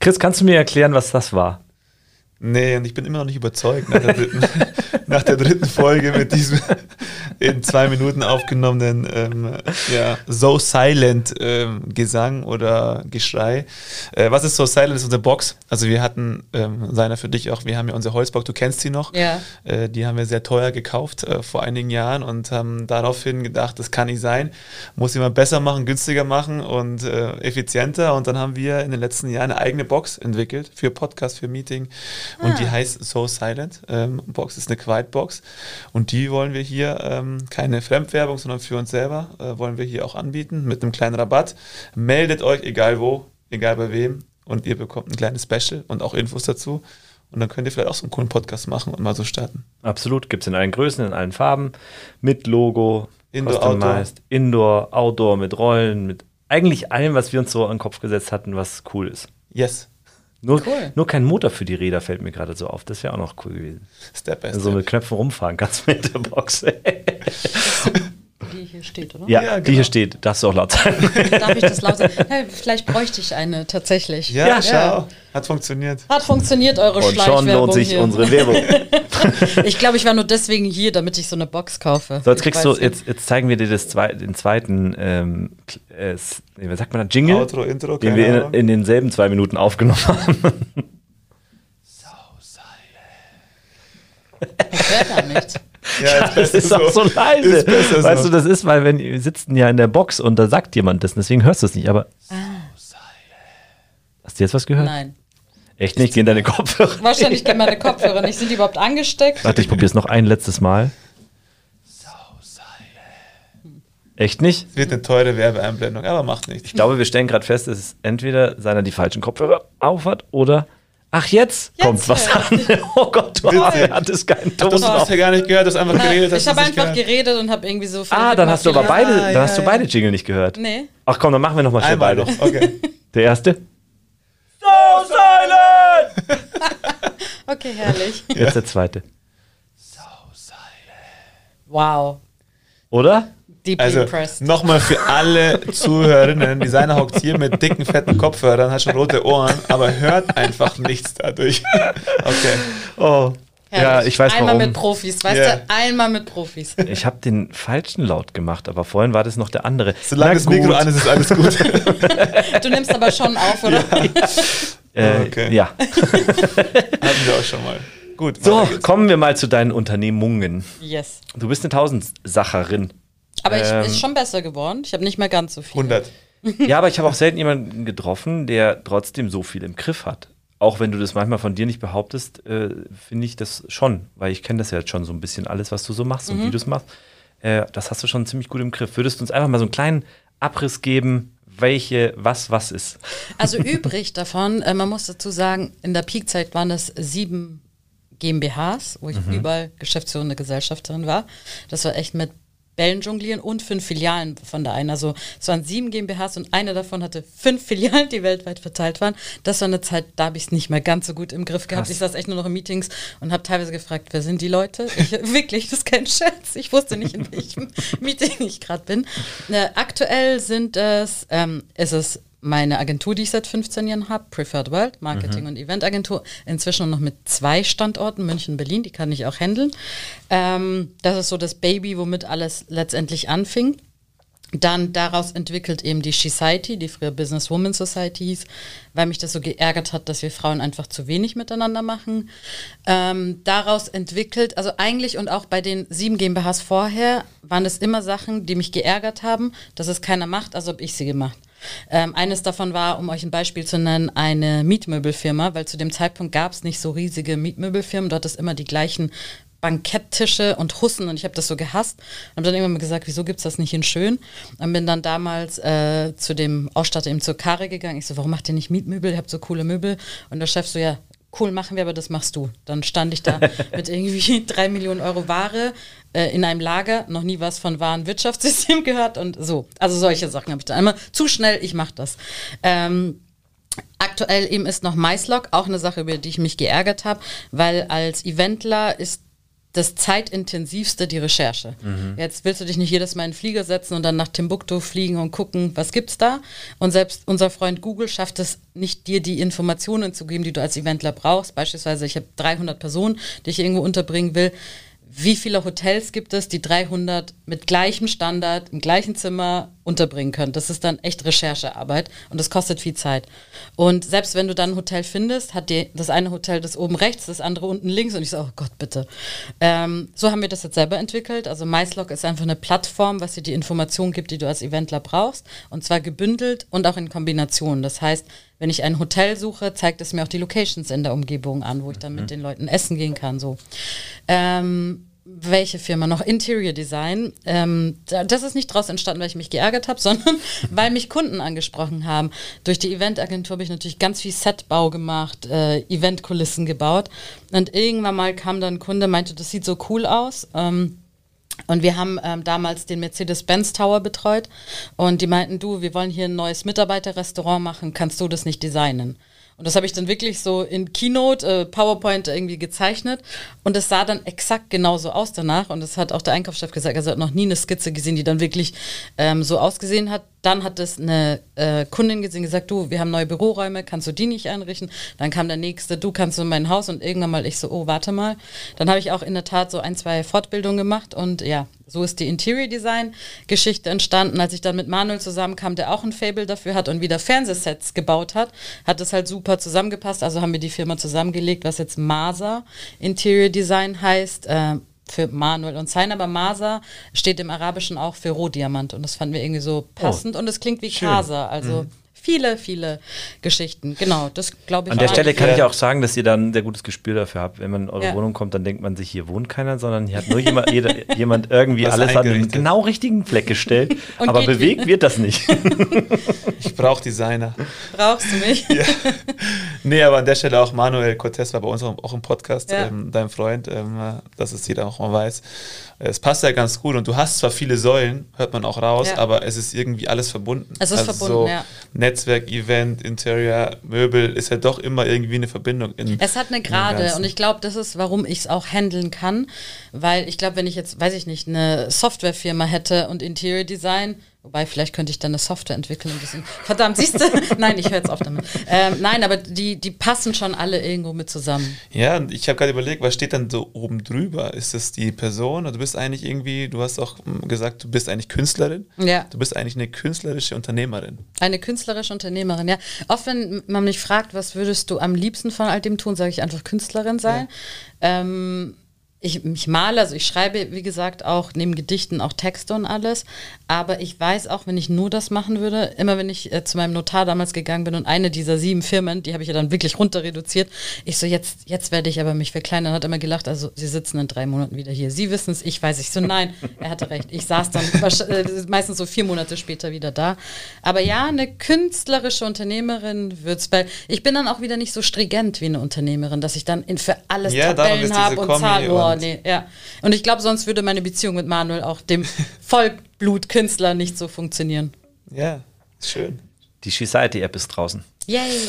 Chris, kannst du mir erklären, was das war? Nee, und ich bin immer noch nicht überzeugt nach der dritten, [LAUGHS] nach der dritten Folge mit diesem in zwei Minuten aufgenommenen ähm, ja, So Silent ähm, Gesang oder Geschrei. Äh, was ist So Silent? Das ist unsere Box. Also wir hatten, ähm, seiner für dich auch, wir haben ja unsere Holzbox, du kennst sie noch. Ja. Äh, die haben wir sehr teuer gekauft äh, vor einigen Jahren und haben daraufhin gedacht, das kann nicht sein. Muss jemand besser machen, günstiger machen und äh, effizienter. Und dann haben wir in den letzten Jahren eine eigene Box entwickelt für Podcast, für Meeting und ah. die heißt So Silent. Ähm, Box ist eine Quiet Box und die wollen wir hier, ähm, keine Fremdwerbung, sondern für uns selber, äh, wollen wir hier auch anbieten mit einem kleinen Rabatt. Meldet euch, egal wo, egal bei wem und ihr bekommt ein kleines Special und auch Infos dazu. Und dann könnt ihr vielleicht auch so einen coolen Podcast machen und mal so starten. Absolut, gibt es in allen Größen, in allen Farben, mit Logo, Indoor, Outdoor. Indoor, Outdoor, mit Rollen, mit eigentlich allem, was wir uns so an den Kopf gesetzt hatten, was cool ist. Yes. Nur, cool. nur kein Motor für die Räder fällt mir gerade so auf. Das wäre auch noch cool gewesen. Step by step. So mit Knöpfen rumfahren kannst [LAUGHS] mit der Box. [LAUGHS] die hier steht, oder? Ja, ja genau. die hier steht. Darfst du auch laut sein. [LAUGHS] Darf ich das laut sagen? [LAUGHS] Ja, vielleicht bräuchte ich eine tatsächlich. Ja, ja, schau. Hat funktioniert. Hat funktioniert, eure Und schon lohnt sich hier. unsere Werbung. [LAUGHS] ich glaube, ich war nur deswegen hier, damit ich so eine Box kaufe. So, jetzt kriegst du, jetzt, jetzt zeigen wir dir das zwei, den zweiten, ähm, äh, wie sagt man da, Jingle? Outro, Intro, den wir in, in, denselben zwei Minuten aufgenommen haben. so silent. Ich höre gar nichts. [LAUGHS] Ja, das ist auch so, so leise. Weißt so. du, das ist, weil wenn wir sitzen ja in der Box und da sagt jemand das, deswegen hörst du es nicht. Aber ah. hast du jetzt was gehört? Nein. Echt nicht? Gehen deine Kopfhörer? [LAUGHS] Wahrscheinlich gehen meine Kopfhörer nicht. Sind die überhaupt angesteckt? Warte, ich probiere es noch ein letztes Mal. Echt nicht? Es wird eine teure Werbeeinblendung, aber macht nichts. Ich glaube, wir stellen gerade fest, dass es entweder seiner die falschen Kopfhörer aufhat oder Ach, jetzt, jetzt kommt was an. [LAUGHS] Oh Gott, du hattest keinen Ton. Das hast du ja gar nicht gehört, du hast einfach Nein, geredet. Ich habe einfach geredet und habe irgendwie so. Ah, dann hast du aber beide, dann ja, hast du beide Jingle nicht gehört. Nee. Ach komm, dann machen wir nochmal schnell beide. Noch. Okay. [LAUGHS] Der erste. So silent! [LAUGHS] okay, herrlich. Jetzt der zweite. So silent. Wow. Oder? Deeply also nochmal für alle Zuhörerinnen, Designer hockt hier mit dicken, fetten Kopfhörern, hat schon rote Ohren, aber hört einfach nichts dadurch. [LAUGHS] okay. Oh. Herrlich. Ja, ich weiß Einmal warum. mit Profis, weißt yeah. du? Einmal mit Profis. Ich habe den falschen Laut gemacht, aber vorhin war das noch der andere. Solange das Mikro an ist, ist alles gut. [LAUGHS] du nimmst aber schon auf, oder? Ja. Äh, okay. ja. [LAUGHS] Hatten wir auch schon mal. Gut. So, kommen wir mal zu deinen Unternehmungen. Yes. Du bist eine Tausendsacherin. Aber ähm, ich ist schon besser geworden. Ich habe nicht mehr ganz so viel. 100. [LAUGHS] Ja, aber ich habe auch selten jemanden getroffen, der trotzdem so viel im Griff hat. Auch wenn du das manchmal von dir nicht behauptest, äh, finde ich das schon, weil ich kenne das ja jetzt schon so ein bisschen alles, was du so machst mhm. und wie du es machst. Äh, das hast du schon ziemlich gut im Griff. Würdest du uns einfach mal so einen kleinen Abriss geben, welche, was, was ist? Also [LAUGHS] übrig davon, äh, man muss dazu sagen, in der Peakzeit waren es sieben GmbHs, wo ich mhm. überall geschäftsführende Gesellschafterin war. Das war echt mit Bällen jonglieren und fünf Filialen von der einen. Also es waren sieben GmbHs und eine davon hatte fünf Filialen, die weltweit verteilt waren. Das war eine Zeit, da habe ich es nicht mehr ganz so gut im Griff gehabt. Krass. Ich saß echt nur noch in Meetings und habe teilweise gefragt, wer sind die Leute? Ich, [LAUGHS] wirklich, das ist kein Scherz. Ich wusste nicht, in welchem [LAUGHS] Meeting ich gerade bin. Äh, aktuell sind es, ähm, ist es meine Agentur, die ich seit 15 Jahren habe, Preferred World, Marketing- mhm. und Eventagentur, inzwischen noch mit zwei Standorten, München, Berlin, die kann ich auch handeln. Ähm, das ist so das Baby, womit alles letztendlich anfing. Dann daraus entwickelt eben die Society, die früher Business Woman Society hieß, weil mich das so geärgert hat, dass wir Frauen einfach zu wenig miteinander machen. Ähm, daraus entwickelt, also eigentlich und auch bei den sieben GmbHs vorher, waren es immer Sachen, die mich geärgert haben, dass es keiner macht, also habe ich sie gemacht. Ähm, eines davon war, um euch ein Beispiel zu nennen, eine Mietmöbelfirma, weil zu dem Zeitpunkt gab es nicht so riesige Mietmöbelfirmen. Dort ist immer die gleichen Banketttische und Hussen und ich habe das so gehasst und habe dann irgendwann mal gesagt, wieso gibt es das nicht in schön? Und bin dann damals äh, zu dem Ausstatter eben zur Karre gegangen. Ich so, warum macht ihr nicht Mietmöbel? Ihr habt so coole Möbel. Und der Chef so, ja, cool, machen wir, aber das machst du. Dann stand ich da [LAUGHS] mit irgendwie drei Millionen Euro Ware äh, in einem Lager, noch nie was von Warenwirtschaftssystem [LAUGHS] gehört und so. Also solche Sachen habe ich da einmal zu schnell, ich mache das. Ähm, Aktuell eben ist noch MySlog, auch eine Sache, über die ich mich geärgert habe, weil als Eventler ist das zeitintensivste die Recherche. Mhm. Jetzt willst du dich nicht jedes Mal in den Flieger setzen und dann nach Timbuktu fliegen und gucken, was gibt's da? Und selbst unser Freund Google schafft es nicht, dir die Informationen zu geben, die du als Eventler brauchst. Beispielsweise, ich habe 300 Personen, die ich irgendwo unterbringen will wie viele Hotels gibt es, die 300 mit gleichem Standard im gleichen Zimmer unterbringen können. Das ist dann echt Recherchearbeit und das kostet viel Zeit. Und selbst wenn du dann ein Hotel findest, hat die, das eine Hotel das oben rechts, das andere unten links und ich so, oh Gott, bitte. Ähm, so haben wir das jetzt selber entwickelt. Also MySlog ist einfach eine Plattform, was dir die Informationen gibt, die du als Eventler brauchst und zwar gebündelt und auch in Kombination. Das heißt, wenn ich ein Hotel suche, zeigt es mir auch die Locations in der Umgebung an, wo ich dann mit mhm. den Leuten essen gehen kann. So. Ähm, welche Firma noch? Interior Design. Ähm, das ist nicht daraus entstanden, weil ich mich geärgert habe, [LAUGHS] sondern weil mich Kunden angesprochen haben. Durch die Eventagentur habe ich natürlich ganz viel Setbau gemacht, äh, Eventkulissen gebaut. Und irgendwann mal kam dann ein Kunde, meinte, das sieht so cool aus. Ähm, und wir haben ähm, damals den Mercedes-Benz Tower betreut und die meinten, du, wir wollen hier ein neues Mitarbeiterrestaurant machen, kannst du das nicht designen? Und das habe ich dann wirklich so in Keynote, äh, PowerPoint irgendwie gezeichnet. Und es sah dann exakt genauso aus danach. Und das hat auch der Einkaufschef gesagt. Also er hat noch nie eine Skizze gesehen, die dann wirklich ähm, so ausgesehen hat. Dann hat es eine äh, Kundin gesehen, gesagt, du, wir haben neue Büroräume, kannst du die nicht einrichten? Dann kam der nächste, du kannst du in mein Haus und irgendwann mal ich so, oh, warte mal. Dann habe ich auch in der Tat so ein, zwei Fortbildungen gemacht und ja, so ist die Interior Design Geschichte entstanden. Als ich dann mit Manuel zusammenkam, der auch ein Fable dafür hat und wieder Fernsehsets gebaut hat, hat es halt super zusammengepasst. Also haben wir die Firma zusammengelegt, was jetzt Masa Interior Design heißt. Äh, für Manuel und Sein, aber Masa steht im Arabischen auch für Rohdiamant und das fanden wir irgendwie so passend oh, und es klingt wie schön. Casa, also mhm viele, viele Geschichten. Genau, das glaube ich. An der Stelle kann ich auch sagen, dass ihr dann ein sehr gutes Gespür dafür habt. Wenn man in eure ja. Wohnung kommt, dann denkt man sich, hier wohnt keiner, sondern hier hat nur jemand, jeder, [LAUGHS] jemand irgendwie Was alles an den genau richtigen Fleck gestellt. aber bewegt wird das nicht. [LAUGHS] ich brauche Designer. Brauchst du mich? ja. Nee, aber an der Stelle auch Manuel Cortez war bei uns auch im Podcast, ja. ähm, dein Freund, ähm, dass es jeder auch mal weiß. Es passt ja ganz gut und du hast zwar viele Säulen, hört man auch raus, ja. aber es ist irgendwie alles verbunden. Es ist also verbunden, so ja. Netzwerk, Event, Interior, Möbel ist ja doch immer irgendwie eine Verbindung. In, es hat eine Gerade und ich glaube, das ist, warum ich es auch handeln kann, weil ich glaube, wenn ich jetzt, weiß ich nicht, eine Softwarefirma hätte und Interior Design, Wobei, vielleicht könnte ich dann eine Software entwickeln. Verdammt, siehst du? [LAUGHS] nein, ich höre jetzt auf damit. Ähm, nein, aber die, die passen schon alle irgendwo mit zusammen. Ja, ich habe gerade überlegt, was steht dann so oben drüber? Ist es die Person? Du bist eigentlich irgendwie, du hast auch gesagt, du bist eigentlich Künstlerin. Ja. Du bist eigentlich eine künstlerische Unternehmerin. Eine künstlerische Unternehmerin, ja. Oft, wenn man mich fragt, was würdest du am liebsten von all dem tun, sage ich einfach Künstlerin sein. Ja. Ähm, ich, ich male, also ich schreibe, wie gesagt, auch neben Gedichten auch Texte und alles. Aber ich weiß auch, wenn ich nur das machen würde, immer wenn ich äh, zu meinem Notar damals gegangen bin und eine dieser sieben Firmen, die habe ich ja dann wirklich runter reduziert, ich so, jetzt, jetzt werde ich aber mich verkleinern. Hat immer gelacht, also Sie sitzen in drei Monaten wieder hier. Sie wissen es, ich weiß. Ich so, nein, [LAUGHS] er hatte recht. Ich saß dann äh, meistens so vier Monate später wieder da. Aber ja, eine künstlerische Unternehmerin wird's, weil ich bin dann auch wieder nicht so stringent wie eine Unternehmerin, dass ich dann in, für alles ja, Tabellen habe und Zahlen. Oh, nee, ja. Und ich glaube, sonst würde meine Beziehung mit Manuel auch dem [LAUGHS] Vollblutkünstler nicht so funktionieren. Ja, schön. Die Society-App ist draußen. Yay!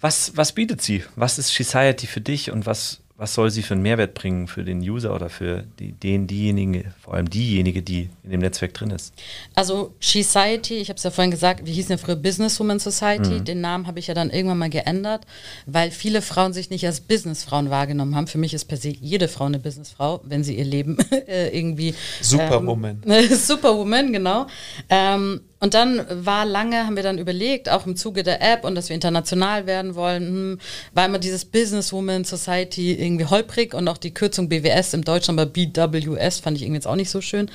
Was, was bietet sie? Was ist Society für dich und was was soll sie für einen Mehrwert bringen für den User oder für die, den, diejenigen, vor allem diejenige, die in dem Netzwerk drin ist? Also Society, ich habe es ja vorhin gesagt, wir hießen ja früher Businesswoman Society. Mhm. Den Namen habe ich ja dann irgendwann mal geändert, weil viele Frauen sich nicht als Businessfrauen wahrgenommen haben. Für mich ist per se jede Frau eine Businessfrau, wenn sie ihr Leben [LAUGHS] äh, irgendwie Superwoman. Ähm, [LAUGHS] Superwoman, genau. Ähm, und dann war lange, haben wir dann überlegt, auch im Zuge der App und dass wir international werden wollen, hm, war immer dieses Businesswoman Society irgendwie holprig und auch die Kürzung BWS im Deutschen, aber BWS fand ich irgendwie jetzt auch nicht so schön.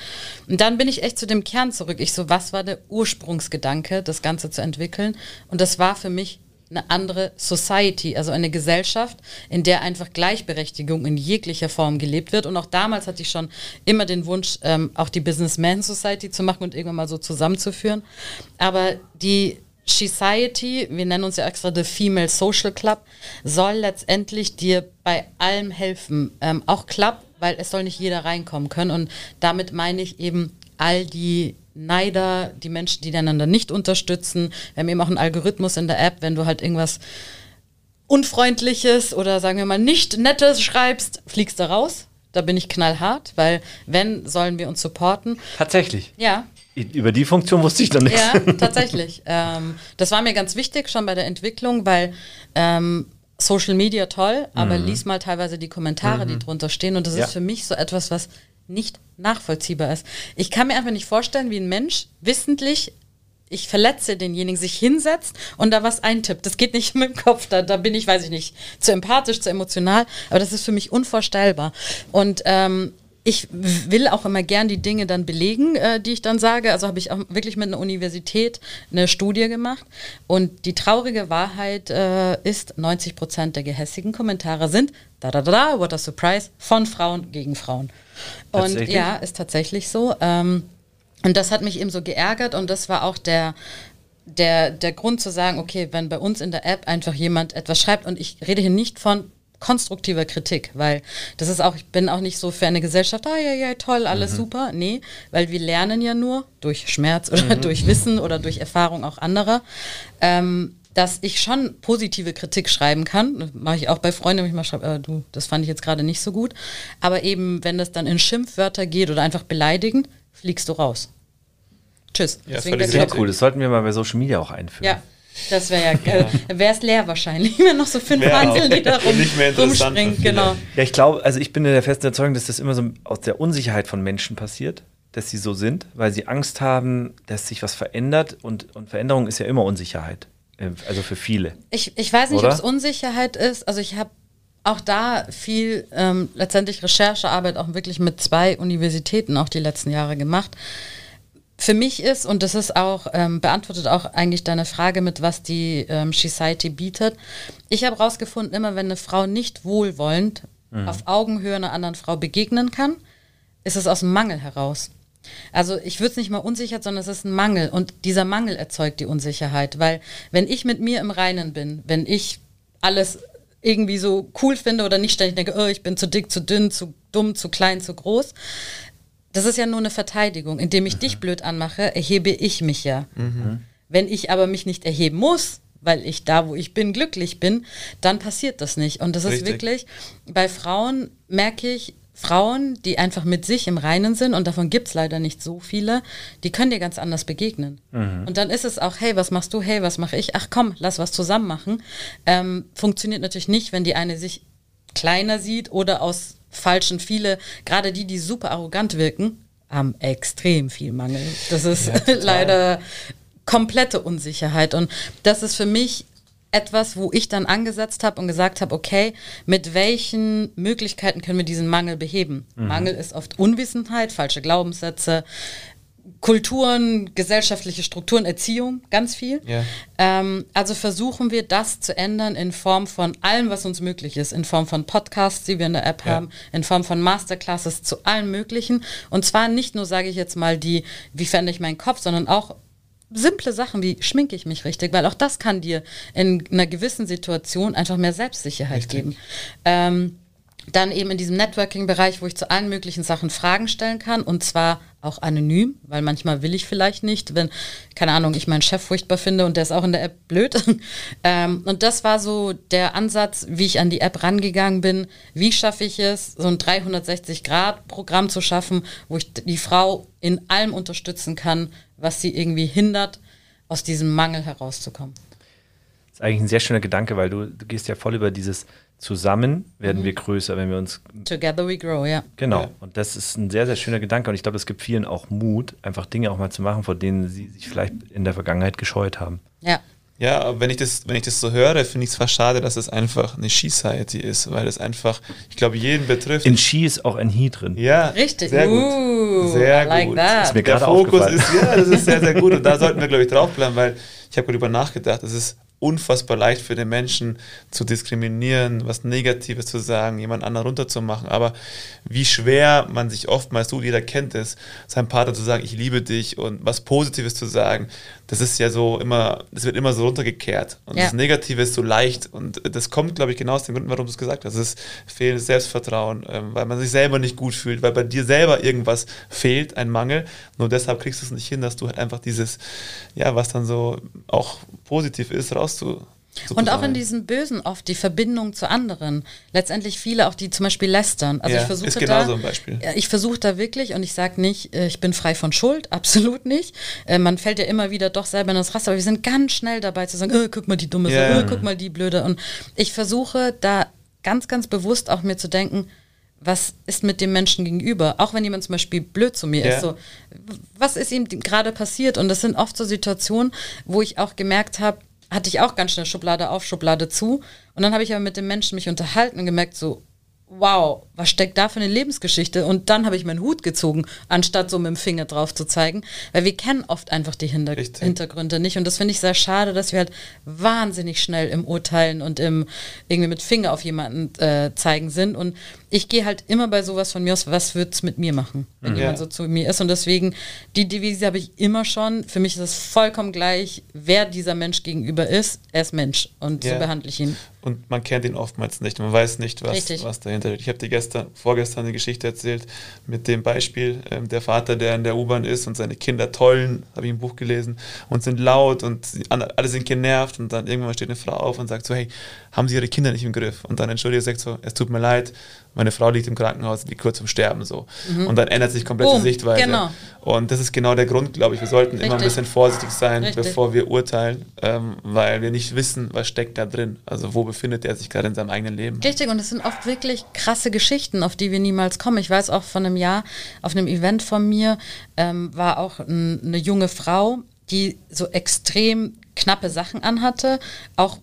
Und dann bin ich echt zu dem Kern zurück. Ich so, was war der Ursprungsgedanke, das Ganze zu entwickeln? Und das war für mich eine andere Society, also eine Gesellschaft, in der einfach Gleichberechtigung in jeglicher Form gelebt wird. Und auch damals hatte ich schon immer den Wunsch, ähm, auch die Businessman Society zu machen und irgendwann mal so zusammenzuführen. Aber die Society, wir nennen uns ja extra The Female Social Club, soll letztendlich dir bei allem helfen. Ähm, auch Club, weil es soll nicht jeder reinkommen können. Und damit meine ich eben all die Neider, die Menschen, die einander nicht unterstützen. Wir haben eben auch einen Algorithmus in der App, wenn du halt irgendwas Unfreundliches oder sagen wir mal nicht Nettes schreibst, fliegst du raus. Da bin ich knallhart, weil wenn, sollen wir uns supporten. Tatsächlich. Ja. Über die Funktion wusste ich noch nichts. Ja, [LAUGHS] tatsächlich. ähm, das war mir ganz wichtig schon bei der Entwicklung, weil ähm, Social Media toll, aber mhm. lies mal teilweise die Kommentare, mhm. die drunter stehen. Und das ja. ist für mich so etwas, was nicht nachvollziehbar ist. Ich kann mir einfach nicht vorstellen, wie ein Mensch wissentlich ich verletze denjenigen, sich hinsetzt und da was eintippt. Das geht nicht [LAUGHS] mit dem Kopf, da, da bin ich, weiß ich nicht, zu empathisch, zu emotional, aber das ist für mich unvorstellbar. Und ähm, ich will auch immer gern die Dinge dann belegen, äh, die ich dann sage. Also habe ich auch wirklich mit einer Universität eine Studie gemacht. Und die traurige Wahrheit äh, ist, 90 Prozent der gehässigen Kommentare sind, da da da, da what a surprise, von Frauen gegen Frauen. Und ja, ist tatsächlich so. Ähm, und das hat mich eben so geärgert und das war auch der, der, der Grund zu sagen, okay, wenn bei uns in der App einfach jemand etwas schreibt und ich rede hier nicht von konstruktiver Kritik, weil das ist auch, ich bin auch nicht so für eine Gesellschaft, ah ja, ja, toll, alles mhm. super. Nee, weil wir lernen ja nur durch Schmerz oder mhm. [LAUGHS] durch Wissen oder durch Erfahrung auch anderer. Ähm, dass ich schon positive Kritik schreiben kann. Das mache ich auch bei Freunden, wenn ich mal schreibe, äh, du, das fand ich jetzt gerade nicht so gut. Aber eben, wenn das dann in Schimpfwörter geht oder einfach beleidigen, fliegst du raus. Tschüss. Ja, Deswegen sehr cool. Das sollten wir mal bei Social Media auch einführen. Ja. Das wäre ja, äh, wäre es leer wahrscheinlich, [LAUGHS] wenn noch so fünf Hansel, die da rum, rumspringen. Genau. Ja, ich glaube, also ich bin der festen Überzeugung, dass das immer so aus der Unsicherheit von Menschen passiert dass sie so sind, weil sie Angst haben, dass sich was verändert und, und Veränderung ist ja immer Unsicherheit. Äh, also für viele. Ich, ich weiß nicht, ob es Unsicherheit ist. Also ich habe auch da viel ähm, letztendlich Recherchearbeit auch wirklich mit zwei Universitäten auch die letzten Jahre gemacht. Für mich ist, und das ist auch, ähm, beantwortet auch eigentlich deine Frage mit, was die ähm, Society bietet. Ich habe herausgefunden, immer wenn eine Frau nicht wohlwollend mhm. auf Augenhöhe einer anderen Frau begegnen kann, ist es aus dem Mangel heraus. Also ich würde es nicht mal Unsicherheit, sondern es ist ein Mangel. Und dieser Mangel erzeugt die Unsicherheit. Weil wenn ich mit mir im Reinen bin, wenn ich alles irgendwie so cool finde oder nicht ständig denke, oh, ich bin zu dick, zu dünn, zu dumm, zu klein, zu groß, das ist ja nur eine Verteidigung. Indem ich mhm. dich blöd anmache, erhebe ich mich ja. Mhm. Wenn ich aber mich nicht erheben muss, weil ich da, wo ich bin, glücklich bin, dann passiert das nicht. Und das Richtig. ist wirklich, bei Frauen merke ich, Frauen, die einfach mit sich im Reinen sind, und davon gibt es leider nicht so viele, die können dir ganz anders begegnen. Mhm. Und dann ist es auch, hey, was machst du? Hey, was mache ich? Ach komm, lass was zusammen machen. Ähm, funktioniert natürlich nicht, wenn die eine sich kleiner sieht oder aus falschen viele, gerade die, die super arrogant wirken, haben extrem viel Mangel. Das ist ja, [LAUGHS] leider komplette Unsicherheit. Und das ist für mich etwas, wo ich dann angesetzt habe und gesagt habe, okay, mit welchen Möglichkeiten können wir diesen Mangel beheben? Mhm. Mangel ist oft Unwissenheit, falsche Glaubenssätze, Kulturen, gesellschaftliche Strukturen, Erziehung, ganz viel. Yeah. Ähm, also versuchen wir das zu ändern in Form von allem, was uns möglich ist, in Form von Podcasts, die wir in der App ja. haben, in Form von Masterclasses zu allen möglichen. Und zwar nicht nur, sage ich jetzt mal, die, wie verändere ich meinen Kopf, sondern auch simple Sachen wie schminke ich mich richtig, weil auch das kann dir in einer gewissen Situation einfach mehr Selbstsicherheit richtig. geben. Ähm, dann eben in diesem Networking-Bereich, wo ich zu allen möglichen Sachen Fragen stellen kann und zwar auch anonym, weil manchmal will ich vielleicht nicht, wenn, keine Ahnung, ich meinen Chef furchtbar finde und der ist auch in der App blöd. [LAUGHS] ähm, und das war so der Ansatz, wie ich an die App rangegangen bin. Wie schaffe ich es, so ein 360-Grad-Programm zu schaffen, wo ich die Frau in allem unterstützen kann, was sie irgendwie hindert, aus diesem Mangel herauszukommen. Das ist eigentlich ein sehr schöner Gedanke, weil du, du gehst ja voll über dieses Zusammen werden mhm. wir größer, wenn wir uns. Together we grow, ja. Genau. Ja. Und das ist ein sehr, sehr schöner Gedanke. Und ich glaube, es gibt vielen auch Mut, einfach Dinge auch mal zu machen, vor denen sie sich vielleicht in der Vergangenheit gescheut haben. Ja. Ja, wenn ich das, wenn ich das so höre, finde ich es fast schade, dass es einfach eine Ski-Society ist, weil es einfach, ich glaube, jeden betrifft. In Ski ist auch ein He drin. Ja, richtig. Sehr gut. Uh, sehr like gut. That. Ist mir der Fokus ist, ja, das ist sehr, sehr gut. Und da sollten wir, glaube ich, draufbleiben, weil ich habe darüber nachgedacht. Es ist unfassbar leicht für den Menschen zu diskriminieren, was Negatives zu sagen, jemand anderen runterzumachen. Aber wie schwer man sich oftmals tut, jeder kennt es, seinem Partner zu sagen, ich liebe dich und was Positives zu sagen, das ist ja so immer, das wird immer so runtergekehrt. Und ja. das Negative ist so leicht. Und das kommt, glaube ich, genau aus dem Grund, warum du es gesagt hast. Es ist fehlendes Selbstvertrauen, ähm, weil man sich selber nicht gut fühlt, weil bei dir selber irgendwas fehlt, ein Mangel. Nur deshalb kriegst du es nicht hin, dass du halt einfach dieses, ja, was dann so auch positiv ist, rauszu und auch in diesen Bösen oft die Verbindung zu anderen. Letztendlich viele auch, die zum Beispiel lästern. Also ja, ich versuche genau da, so. Ich versuche da wirklich, und ich sage nicht, äh, ich bin frei von Schuld, [LAUGHS] absolut nicht. Äh, man fällt ja immer wieder doch selber in das Raster, aber wir sind ganz schnell dabei zu sagen, oh, guck mal die dumme yeah. Sache, oh, guck mal die blöde. Und ich versuche da ganz, ganz bewusst auch mir zu denken, was ist mit dem Menschen gegenüber? Auch wenn jemand zum Beispiel blöd zu mir ja. ist, so, was ist ihm gerade passiert? Und das sind oft so Situationen, wo ich auch gemerkt habe, hatte ich auch ganz schnell Schublade auf, Schublade zu. Und dann habe ich aber mit dem Menschen mich unterhalten und gemerkt, so, wow, was steckt da für eine Lebensgeschichte? Und dann habe ich meinen Hut gezogen, anstatt so mit dem Finger drauf zu zeigen, weil wir kennen oft einfach die Hinter Richtig. Hintergründe nicht. Und das finde ich sehr schade, dass wir halt wahnsinnig schnell im Urteilen und im irgendwie mit Finger auf jemanden äh, zeigen sind. Und ich gehe halt immer bei sowas von mir aus, was wird es mit mir machen, wenn ja. jemand so zu mir ist. Und deswegen, die Devise habe ich immer schon. Für mich ist es vollkommen gleich, wer dieser Mensch gegenüber ist. Er ist Mensch und ja. so behandle ich ihn und man kennt ihn oftmals nicht. Man weiß nicht, was, was dahinter steht. Ich habe dir gestern, vorgestern eine Geschichte erzählt mit dem Beispiel, ähm, der Vater, der in der U-Bahn ist und seine Kinder tollen, habe ich ein Buch gelesen, und sind laut und alle sind genervt und dann irgendwann steht eine Frau auf und sagt so, hey, haben Sie Ihre Kinder nicht im Griff? Und dann entschuldigt sich so, es tut mir leid, meine Frau liegt im Krankenhaus, die kurz zum Sterben so. Mhm. Und dann ändert sich komplett die Sichtweise. Genau. Und das ist genau der Grund, glaube ich. Wir sollten Richtig. immer ein bisschen vorsichtig sein, Richtig. bevor wir urteilen, ähm, weil wir nicht wissen, was steckt da drin. Also wo befindet er sich gerade in seinem eigenen Leben. Richtig, und es sind oft wirklich krasse Geschichten, auf die wir niemals kommen. Ich weiß auch von einem Jahr, auf einem Event von mir, ähm, war auch ein, eine junge Frau, die so extrem knappe Sachen anhatte, auch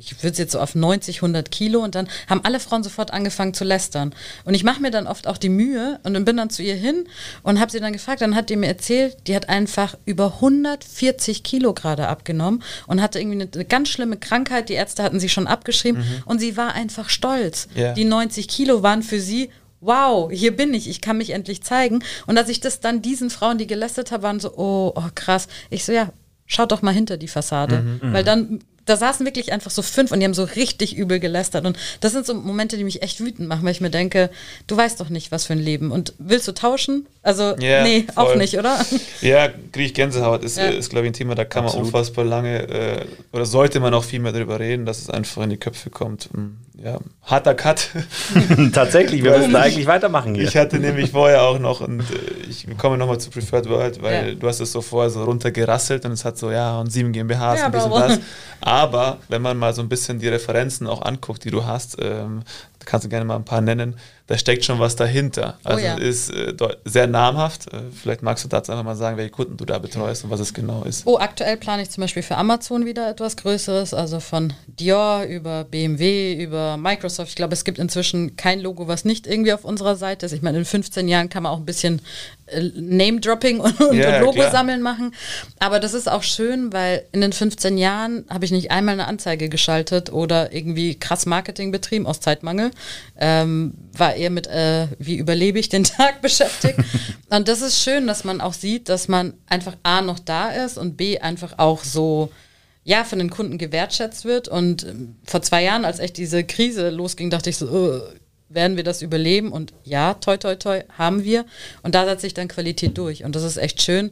ich würde es jetzt so auf 90, 100 Kilo und dann haben alle Frauen sofort angefangen zu lästern. Und ich mache mir dann oft auch die Mühe und dann bin dann zu ihr hin und habe sie dann gefragt, dann hat die mir erzählt, die hat einfach über 140 Kilo gerade abgenommen und hatte irgendwie eine, eine, ganz schlimme Krankheit, die Ärzte hatten sie schon abgeschrieben mhm. und sie war einfach stolz. Yeah. Die 90 Kilo waren für sie wow, hier bin ich, ich kann mich endlich zeigen. Und als ich das dann diesen Frauen, die gelästert haben, waren so, oh, oh krass. Ich so, ja, schaut doch mal hinter die Fassade. Mhm, Weil dann da saßen wirklich einfach so fünf und die haben so richtig übel gelästert. Und das sind so Momente, die mich echt wütend machen, weil ich mir denke, du weißt doch nicht, was für ein Leben. Und willst du tauschen? Also, yeah, nee, voll. auch nicht, oder? Ja, kriege ich Gänsehaut. Ist, ja. ist glaube ich, ein Thema, da kann Absolut. man unfassbar lange, äh, oder sollte man auch viel mehr darüber reden, dass es einfach in die Köpfe kommt. Hm, ja, harter Cut. [LAUGHS] Tatsächlich, wir müssen eigentlich weitermachen hier. Ich hatte nämlich vorher auch noch, und äh, ich komme nochmal zu Preferred World, weil ja. du hast es so vorher so runtergerasselt und es hat so, ja, und sieben GmbHs ja, und dies und das. Aber wenn man mal so ein bisschen die Referenzen auch anguckt, die du hast, ähm, da kannst du gerne mal ein paar nennen, da steckt schon was dahinter. Oh also oh ja. ist äh, sehr namhaft. Äh, vielleicht magst du dazu einfach mal sagen, welche Kunden du da betreust und was es genau ist. Oh, aktuell plane ich zum Beispiel für Amazon wieder etwas Größeres, also von Dior über BMW, über Microsoft. Ich glaube, es gibt inzwischen kein Logo, was nicht irgendwie auf unserer Seite ist. Ich meine, in 15 Jahren kann man auch ein bisschen Name-Dropping und, und yeah, Logo klar. sammeln machen. Aber das ist auch schön, weil in den 15 Jahren habe ich nicht einmal eine Anzeige geschaltet oder irgendwie krass Marketing betrieben aus Zeitmangel. Ähm, war eher mit, äh, wie überlebe ich den [LAUGHS] Tag beschäftigt. und das ist schön, dass man auch sieht, dass man einfach A noch da ist und B einfach auch so ja, von den Kunden gewertschätzt wird. Und ähm, vor zwei Jahren, als echt diese Krise losging, dachte ich so, uh, werden wir das überleben? Und ja, toi, toi, toi, haben wir. Und da setzt sich dann Qualität durch. Und das ist echt schön.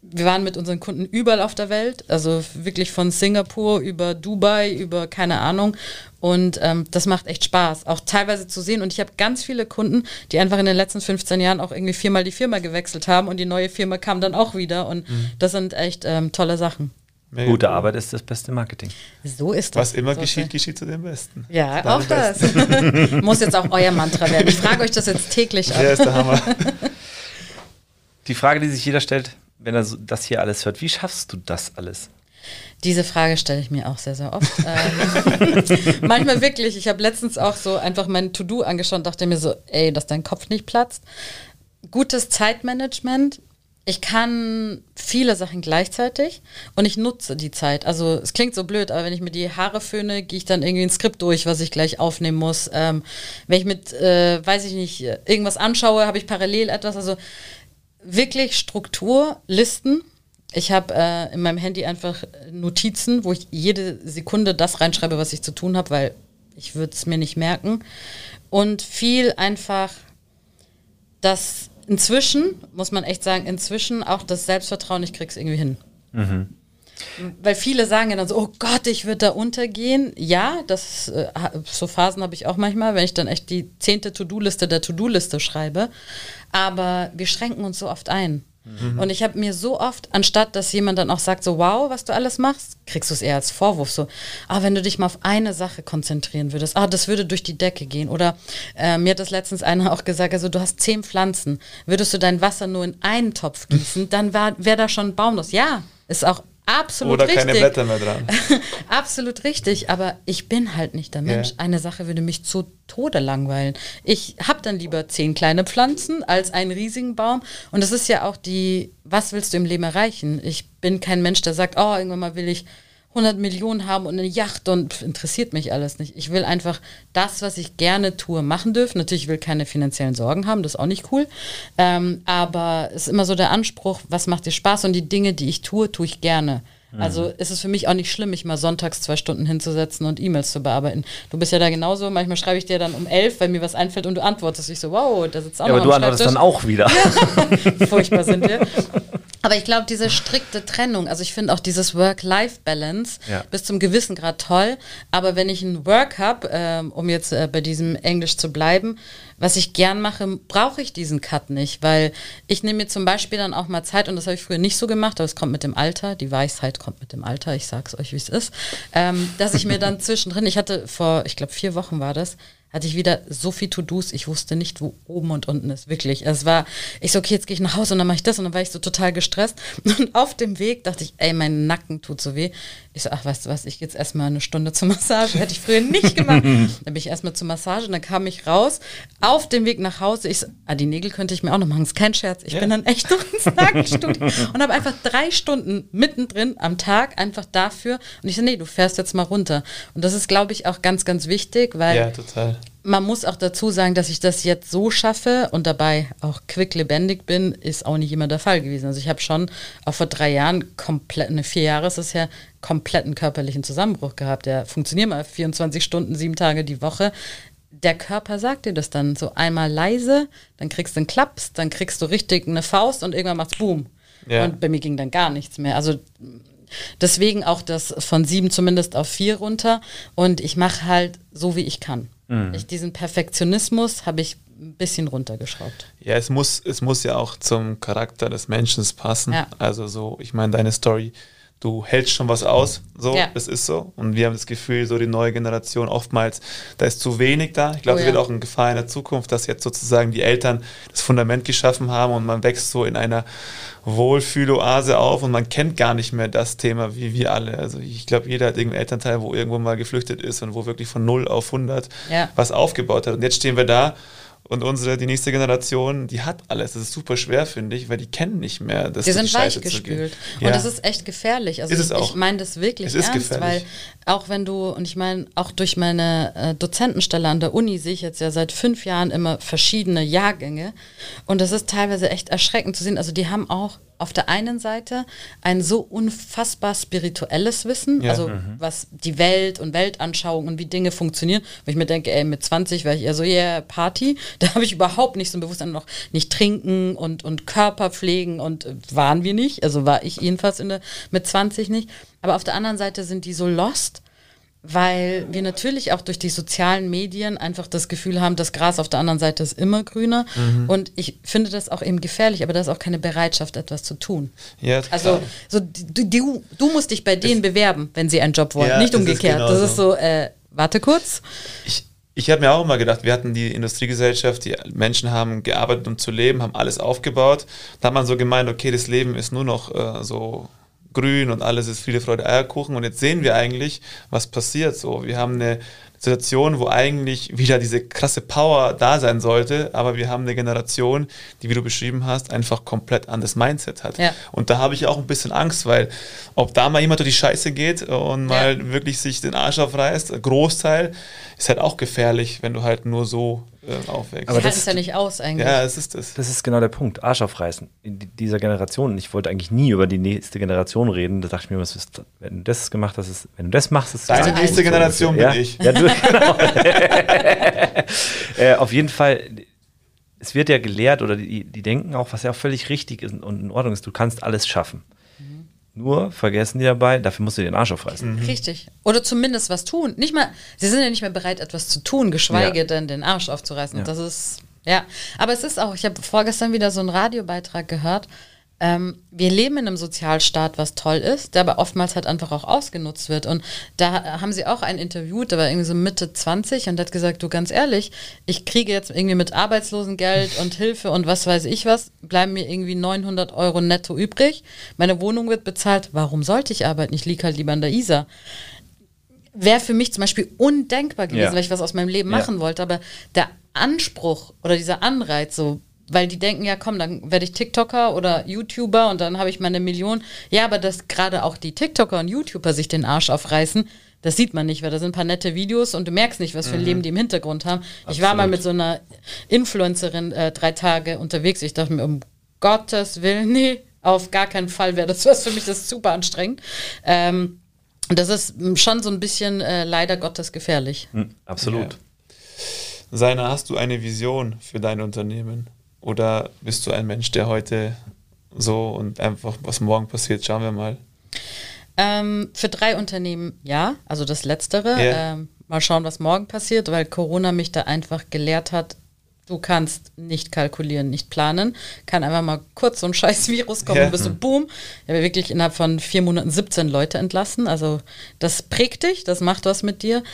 Wir waren mit unseren Kunden überall auf der Welt, also wirklich von Singapur über Dubai, über keine Ahnung. Und ähm, das macht echt Spaß, auch teilweise zu sehen. Und ich habe ganz viele Kunden, die einfach in den letzten 15 Jahren auch irgendwie viermal die Firma gewechselt haben und die neue Firma kam dann auch wieder. Und mhm. das sind echt ähm, tolle Sachen. Mega Gute cool. Arbeit ist das beste Marketing. So ist das. Was immer so geschieht, geschieht zu dem Besten. Ja, auch das. [LAUGHS] Muss jetzt auch euer Mantra werden. Ich frage euch das jetzt täglich ab. Ja, ist der Hammer. [LAUGHS] Die Frage, die sich jeder stellt, wenn er das hier alles hört, wie schaffst du das alles? Diese Frage stelle ich mir auch sehr, sehr oft. ähm, [LAUGHS] manchmal wirklich. Ich habe letztens auch so einfach mein To-Do angeschaut und dachte mir so, ey, dass dein Kopf nicht platzt. Gutes Zeitmanagement. Ich kann viele Sachen gleichzeitig und ich nutze die Zeit. Also es klingt so blöd, aber wenn ich mir die Haare föhne, gehe ich dann irgendwie ein Skript durch, was ich gleich aufnehmen muss. Ähm, wenn ich mit, äh, weiß ich nicht, irgendwas anschaue, habe ich parallel etwas. Also wirklich Struktur, Listen ich habe äh, in meinem Handy einfach Notizen, wo ich jede Sekunde das reinschreibe, was ich zu tun habe, weil ich würde es mir nicht merken. Und viel einfach das inzwischen, muss man echt sagen, inzwischen auch das Selbstvertrauen, ich krieg's irgendwie hin. Mhm. Weil viele sagen ja dann so, oh Gott, ich würde da untergehen. Ja, das, äh, so Phasen habe ich auch manchmal, wenn ich dann echt die zehnte To-Do-Liste der To-Do-Liste schreibe. Aber wir schränken uns so oft ein. Mhm. Und ich habe mir so oft, anstatt dass jemand dann auch sagt, so wow, was du alles machst, kriegst du es eher als Vorwurf, so, ah, wenn du dich mal auf eine Sache konzentrieren würdest, ah, das würde durch die Decke gehen. Oder äh, mir hat das letztens einer auch gesagt, also du hast zehn Pflanzen, würdest du dein Wasser nur in einen Topf gießen, dann wäre wär da schon ein Baum los. Ja, ist auch Absolut Oder richtig. keine Blätter mehr dran. [LAUGHS] Absolut richtig, aber ich bin halt nicht der Mensch. Ja. Eine Sache würde mich zu Tode langweilen. Ich habe dann lieber zehn kleine Pflanzen als einen riesigen Baum. Und das ist ja auch die, was willst du im Leben erreichen? Ich bin kein Mensch, der sagt, oh, irgendwann mal will ich 100 Millionen haben und eine Yacht und pff, interessiert mich alles nicht. Ich will einfach das, was ich gerne tue, machen dürfen. Natürlich will ich keine finanziellen Sorgen haben, das ist auch nicht cool. Ähm, aber es ist immer so der Anspruch, was macht dir Spaß und die Dinge, die ich tue, tue ich gerne. Mhm. Also ist es für mich auch nicht schlimm, mich mal sonntags zwei Stunden hinzusetzen und E-Mails zu bearbeiten. Du bist ja da genauso. Manchmal schreibe ich dir dann um elf, weil mir was einfällt und du antwortest. Ich so, wow, da sitzt auch ja, noch Aber du antwortest dann auch wieder. [LAUGHS] Furchtbar sind wir. [LAUGHS] Aber ich glaube, diese strikte Trennung, also ich finde auch dieses Work-Life-Balance ja. bis zum gewissen Grad toll. Aber wenn ich ein Work habe, ähm, um jetzt äh, bei diesem Englisch zu bleiben, was ich gern mache, brauche ich diesen Cut nicht, weil ich nehme mir zum Beispiel dann auch mal Zeit, und das habe ich früher nicht so gemacht, aber es kommt mit dem Alter, die Weisheit kommt mit dem Alter, ich sage es euch, wie es ist, ähm, dass ich mir dann [LAUGHS] zwischendrin, ich hatte vor, ich glaube, vier Wochen war das, hatte ich wieder so viel To-Dos, ich wusste nicht, wo oben und unten ist, wirklich. Es war, ich so, okay, jetzt gehe ich nach Hause und dann mache ich das und dann war ich so total gestresst. [LAUGHS] Und auf dem Weg dachte ich, ey, mein Nacken tut so weh. Ich so, ach, weißt du was, ich gehe jetzt erstmal eine Stunde zur Massage. Hätte ich früher nicht gemacht. [LAUGHS] dann bin ich erstmal zur Massage und dann kam ich raus. Auf dem Weg nach Hause, ich so, ah, die Nägel könnte ich mir auch noch machen, ist kein Scherz. Ich ja. bin dann echt noch ins Nagelstudio und habe einfach drei Stunden mittendrin am Tag einfach dafür. Und ich so, nee, du fährst jetzt mal runter. Und das ist, glaube ich, auch ganz, ganz wichtig, weil ja, total man muss auch dazu sagen, dass ich das jetzt so schaffe und dabei auch quick lebendig bin, ist auch nicht immer der Fall gewesen. Also ich habe schon auch vor drei Jahren komplett, eine vier Jahre ist es ja, kompletten körperlichen Zusammenbruch gehabt. Der funktioniert mal 24 Stunden, sieben Tage die Woche. Der Körper sagt dir das dann so einmal leise, dann kriegst du einen Klaps, dann kriegst du richtig eine Faust und irgendwann macht's Boom. Ja. Und bei mir ging dann gar nichts mehr. Also deswegen auch das von sieben zumindest auf vier runter. Und ich mache halt so, wie ich kann. Mhm. Ich, diesen Perfektionismus habe ich ein bisschen runtergeschraubt. Ja, es muss, es muss ja auch zum Charakter des Menschen passen. Ja. Also so, ich meine, deine Story du hältst schon was aus, so, ja. das ist so. Und wir haben das Gefühl, so die neue Generation oftmals, da ist zu wenig da. Ich glaube, es oh, ja. wird auch ein Gefahr in der Zukunft, dass jetzt sozusagen die Eltern das Fundament geschaffen haben und man wächst so in einer Wohlfühloase auf und man kennt gar nicht mehr das Thema wie wir alle. Also ich glaube, jeder hat irgendeinen Elternteil, wo irgendwo mal geflüchtet ist und wo wirklich von 0 auf 100 ja. was aufgebaut hat. Und jetzt stehen wir da und unsere, die nächste Generation, die hat alles. Das ist super schwer, finde ich, weil die kennen nicht mehr das. Die sind weichgespült. Und ja. das ist echt gefährlich. Also ist ich, ich meine das wirklich es ernst, weil auch wenn du, und ich meine, auch durch meine äh, Dozentenstelle an der Uni sehe ich jetzt ja seit fünf Jahren immer verschiedene Jahrgänge. Und das ist teilweise echt erschreckend zu sehen. Also die haben auch auf der einen Seite ein so unfassbar spirituelles Wissen, ja. also mhm. was die Welt und Weltanschauung und wie Dinge funktionieren, wo ich mir denke, ey, mit 20 wäre ich eher so, yeah, Party, [LAUGHS] da habe ich überhaupt nicht so ein Bewusstsein noch nicht trinken und, und Körper pflegen und äh, waren wir nicht, also war ich jedenfalls in der, mit 20 nicht, aber auf der anderen Seite sind die so lost weil wir natürlich auch durch die sozialen Medien einfach das Gefühl haben, das Gras auf der anderen Seite ist immer grüner. Mhm. Und ich finde das auch eben gefährlich, aber da ist auch keine Bereitschaft, etwas zu tun. Ja, also so, du, du, du musst dich bei denen das bewerben, wenn sie einen Job wollen, ja, nicht umgekehrt. Ist das ist so, äh, warte kurz. Ich, ich habe mir auch immer gedacht, wir hatten die Industriegesellschaft, die Menschen haben gearbeitet, um zu leben, haben alles aufgebaut. Da hat man so gemeint, okay, das Leben ist nur noch äh, so grün und alles ist Friede, Freude, Eierkuchen. Und jetzt sehen wir eigentlich, was passiert. So, wir haben eine Situation, wo eigentlich wieder diese krasse Power da sein sollte, aber wir haben eine Generation, die, wie du beschrieben hast, einfach komplett anderes Mindset hat. Ja. Und da habe ich auch ein bisschen Angst, weil ob da mal jemand durch die Scheiße geht und mal ja. wirklich sich den Arsch aufreißt, Großteil, ist halt auch gefährlich, wenn du halt nur so äh, aufwächst. Aber das ist ja nicht aus eigentlich. Ja, es ist das. Das ist genau der Punkt. Arsch aufreißen. In dieser Generation. Ich wollte eigentlich nie über die nächste Generation reden. Da dachte ich mir, was ist, wenn du das gemacht hast, ist, wenn du das machst, ist Deine nächste Generation bin ja? ich. Ja, du, genau. [LAUGHS] äh, auf jeden Fall es wird ja gelehrt oder die, die denken auch, was ja auch völlig richtig ist und in Ordnung ist, du kannst alles schaffen. Nur vergessen die dabei, dafür musst du den Arsch aufreißen. Mhm. Richtig. Oder zumindest was tun. Nicht mal, sie sind ja nicht mehr bereit, etwas zu tun, geschweige ja. denn den Arsch aufzureißen. Ja. Das ist, ja. Aber es ist auch, ich habe vorgestern wieder so einen Radiobeitrag gehört, ähm, wir leben in einem Sozialstaat, was toll ist, der aber oftmals halt einfach auch ausgenutzt wird. Und da haben sie auch einen interviewt, der war irgendwie so Mitte 20 und hat gesagt, du ganz ehrlich, ich kriege jetzt irgendwie mit Arbeitslosengeld und Hilfe und was weiß ich was, bleiben mir irgendwie 900 Euro netto übrig. Meine Wohnung wird bezahlt. Warum sollte ich arbeiten? Ich liege halt lieber an der Isar wäre für mich zum Beispiel undenkbar gewesen, ja. weil ich was aus meinem Leben machen wollte. Aber der Anspruch oder dieser Anreiz, so weil die denken, ja komm, dann werde ich TikToker oder YouTuber und dann habe ich meine Million. Ja, aber dass gerade auch die TikToker und YouTuber sich den Arsch aufreißen, das sieht man nicht, weil da sind ein paar nette Videos und du merkst nicht, was für ein mhm. Leben die im Hintergrund haben. Absolut. Ich war mal mit so einer Influencerin äh, drei Tage unterwegs. Ich dachte mir, um Gottes Willen, nee, auf gar keinen Fall wäre das was für mich, das ist super anstrengend. Ähm, das ist schon so ein bisschen äh, leider Gottes gefährlich. Mhm, absolut. Ja. Seiner, hast du eine Vision für dein Unternehmen? Oder bist du ein Mensch, der heute so und einfach, was morgen passiert, schauen wir mal? Ähm, für drei Unternehmen ja, also das Letztere. Yeah. Ähm, mal schauen, was morgen passiert, weil Corona mich da einfach gelehrt hat, du kannst nicht kalkulieren, nicht planen. Kann einfach mal kurz so ein [LAUGHS] scheiß Virus kommen, yeah. bist du boom. Ich habe wirklich innerhalb von vier Monaten 17 Leute entlassen. Also das prägt dich, das macht was mit dir.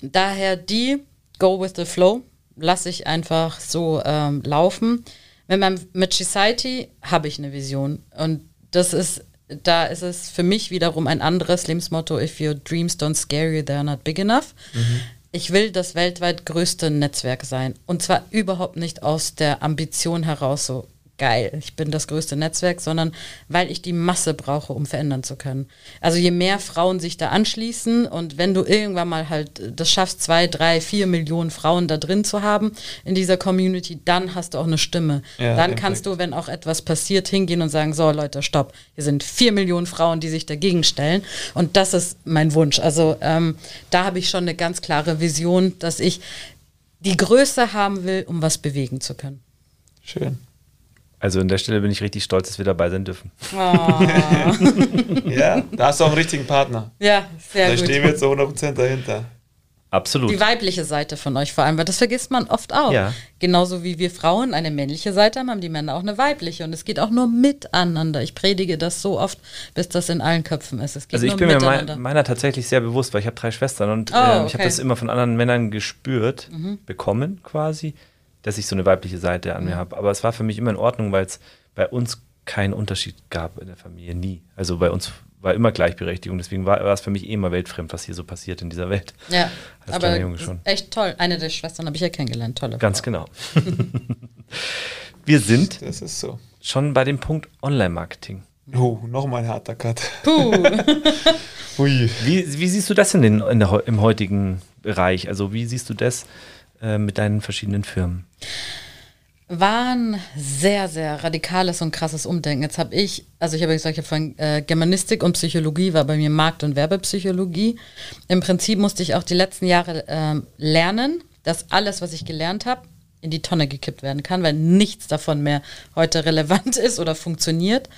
Daher die Go with the Flow lasse ich einfach so ähm, laufen. Wenn man mit Society habe ich eine Vision und das ist da ist es für mich wiederum ein anderes Lebensmotto: If your dreams don't scare you, they're not big enough. Mhm. Ich will das weltweit größte Netzwerk sein und zwar überhaupt nicht aus der Ambition heraus, so geil, ich bin das größte Netzwerk, sondern weil ich die Masse brauche, um verändern zu können. Also je mehr Frauen sich da anschließen und wenn du irgendwann mal halt das schaffst, zwei, drei, vier Millionen Frauen da drin zu haben in dieser Community, dann hast du auch eine Stimme. Ja, dann kannst du, wenn auch etwas passiert, hingehen und sagen, so Leute, stopp, hier sind vier Millionen Frauen, die sich dagegen stellen und das ist mein Wunsch. Also ähm, da habe ich schon eine ganz klare Vision, dass ich die Größe haben will, um was bewegen zu können. Schön. Also an der Stelle bin ich richtig stolz, dass wir dabei sein dürfen. Oh. [LAUGHS] ja, da hast du auch einen richtigen Partner. Ja, sehr da gut. Da stehen wir jetzt so 100% dahinter. Absolut. Die weibliche Seite von euch vor allem, weil das vergisst man oft auch. Ja. Genauso wie wir Frauen eine männliche Seite haben, haben die Männer auch eine weibliche. Und es geht auch nur miteinander. Ich predige das so oft, bis das in allen Köpfen ist. also ich bin mir meiner tatsächlich sehr bewusst, weil ich habe drei Schwestern und oh, äh, ich okay. habe das immer von anderen Männern gespürt, mhm. bekommen quasi, dass ich so eine weibliche Seite an mhm. mir habe. Aber es war für mich immer in Ordnung, weil es bei uns keinen Unterschied gab in der Familie, nie. Also bei uns war immer Gleichberechtigung. Deswegen war, war es für mich eh immer weltfremd, was hier so passiert in dieser Welt. Ja, Als aber Junge schon. echt toll. Eine der Schwestern habe ich ja kennengelernt. Tolle Ganz Frau. genau. [LAUGHS] Wir sind so. schon bei dem Punkt Online-Marketing. Oh, nochmal ein harter Cut. Puh. [LAUGHS] Ui. Wie, wie, siehst du das in den, in der, im heutigen Bereich? Also wie siehst du das äh, mit deinen verschiedenen Firmen? war ein sehr, sehr radikales und krasses Umdenken. Jetzt habe ich, also ich habe gesagt, ich habe äh, Germanistik und Psychologie, war bei mir Markt- und Werbepsychologie. Im Prinzip musste ich auch die letzten Jahre äh, lernen, dass alles, was ich gelernt habe, in die Tonne gekippt werden kann, weil nichts davon mehr heute relevant [LAUGHS] ist oder funktioniert.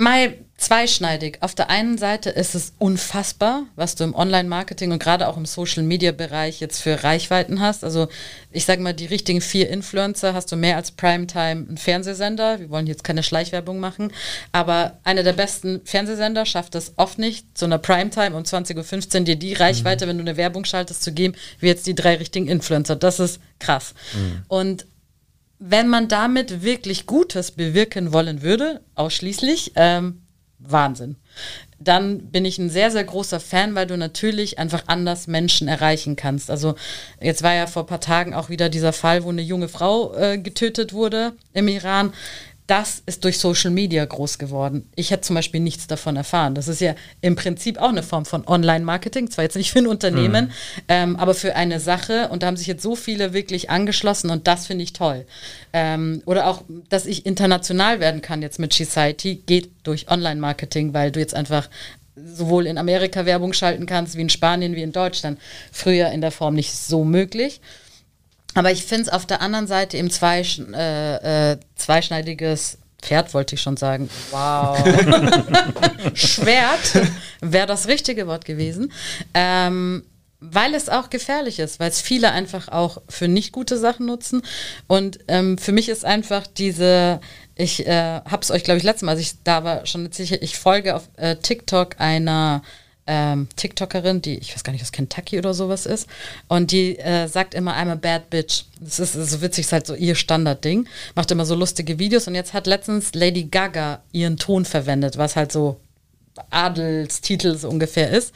Mal zweischneidig. Auf der einen Seite ist es unfassbar, was du im Online-Marketing und gerade auch im Social-Media-Bereich jetzt für Reichweiten hast. Also ich sage mal, die richtigen vier Influencer hast du mehr als Primetime einen Fernsehsender. Wir wollen jetzt keine Schleichwerbung machen, aber einer der besten Fernsehsender schafft es oft nicht, zu einer Primetime um 20.15 Uhr dir die Reichweite, mhm. wenn du eine Werbung schaltest, zu geben, wie jetzt die drei richtigen Influencer. Das ist krass. Mhm. Und wenn man damit wirklich Gutes bewirken wollen würde, ausschließlich, ähm, Wahnsinn. Dann bin ich ein sehr, sehr großer Fan, weil du natürlich einfach anders Menschen erreichen kannst. Also jetzt war ja vor ein paar Tagen auch wieder dieser Fall, wo eine junge Frau äh, getötet wurde im Iran das ist durch Social Media groß geworden. Ich hätte zum Beispiel nichts davon erfahren. Das ist ja im Prinzip auch eine Form von Online-Marketing, zwar jetzt nicht für ein Unternehmen, mhm. ähm, aber für eine Sache. Und da haben sich jetzt so viele wirklich angeschlossen und das finde ich toll. Ähm, oder auch, dass ich international werden kann jetzt mit Society, geht durch Online-Marketing, weil du jetzt einfach sowohl in Amerika Werbung schalten kannst, wie in Spanien, wie in Deutschland. Früher in der Form nicht so möglich. Aber ich finde es auf der anderen Seite eben zwei, äh, äh, zweischneidiges Pferd, wollte ich schon sagen. Wow. [LAUGHS] Schwert wäre das richtige Wort gewesen. Ähm, weil es auch gefährlich ist, weil es viele einfach auch für nicht gute Sachen nutzen. Und ähm, für mich ist einfach diese, ich äh, habe es euch, glaube ich, letztes Mal, als ich da war, schon sicher, ich folge auf äh, TikTok einer ähm, TikTokerin, die, ich weiß gar nicht, aus Kentucky oder sowas ist. Und die äh, sagt immer, I'm a bad bitch. Das ist so witzig, ist halt so ihr Standardding. Macht immer so lustige Videos. Und jetzt hat letztens Lady Gaga ihren Ton verwendet, was halt so Adelstitel so ungefähr ist.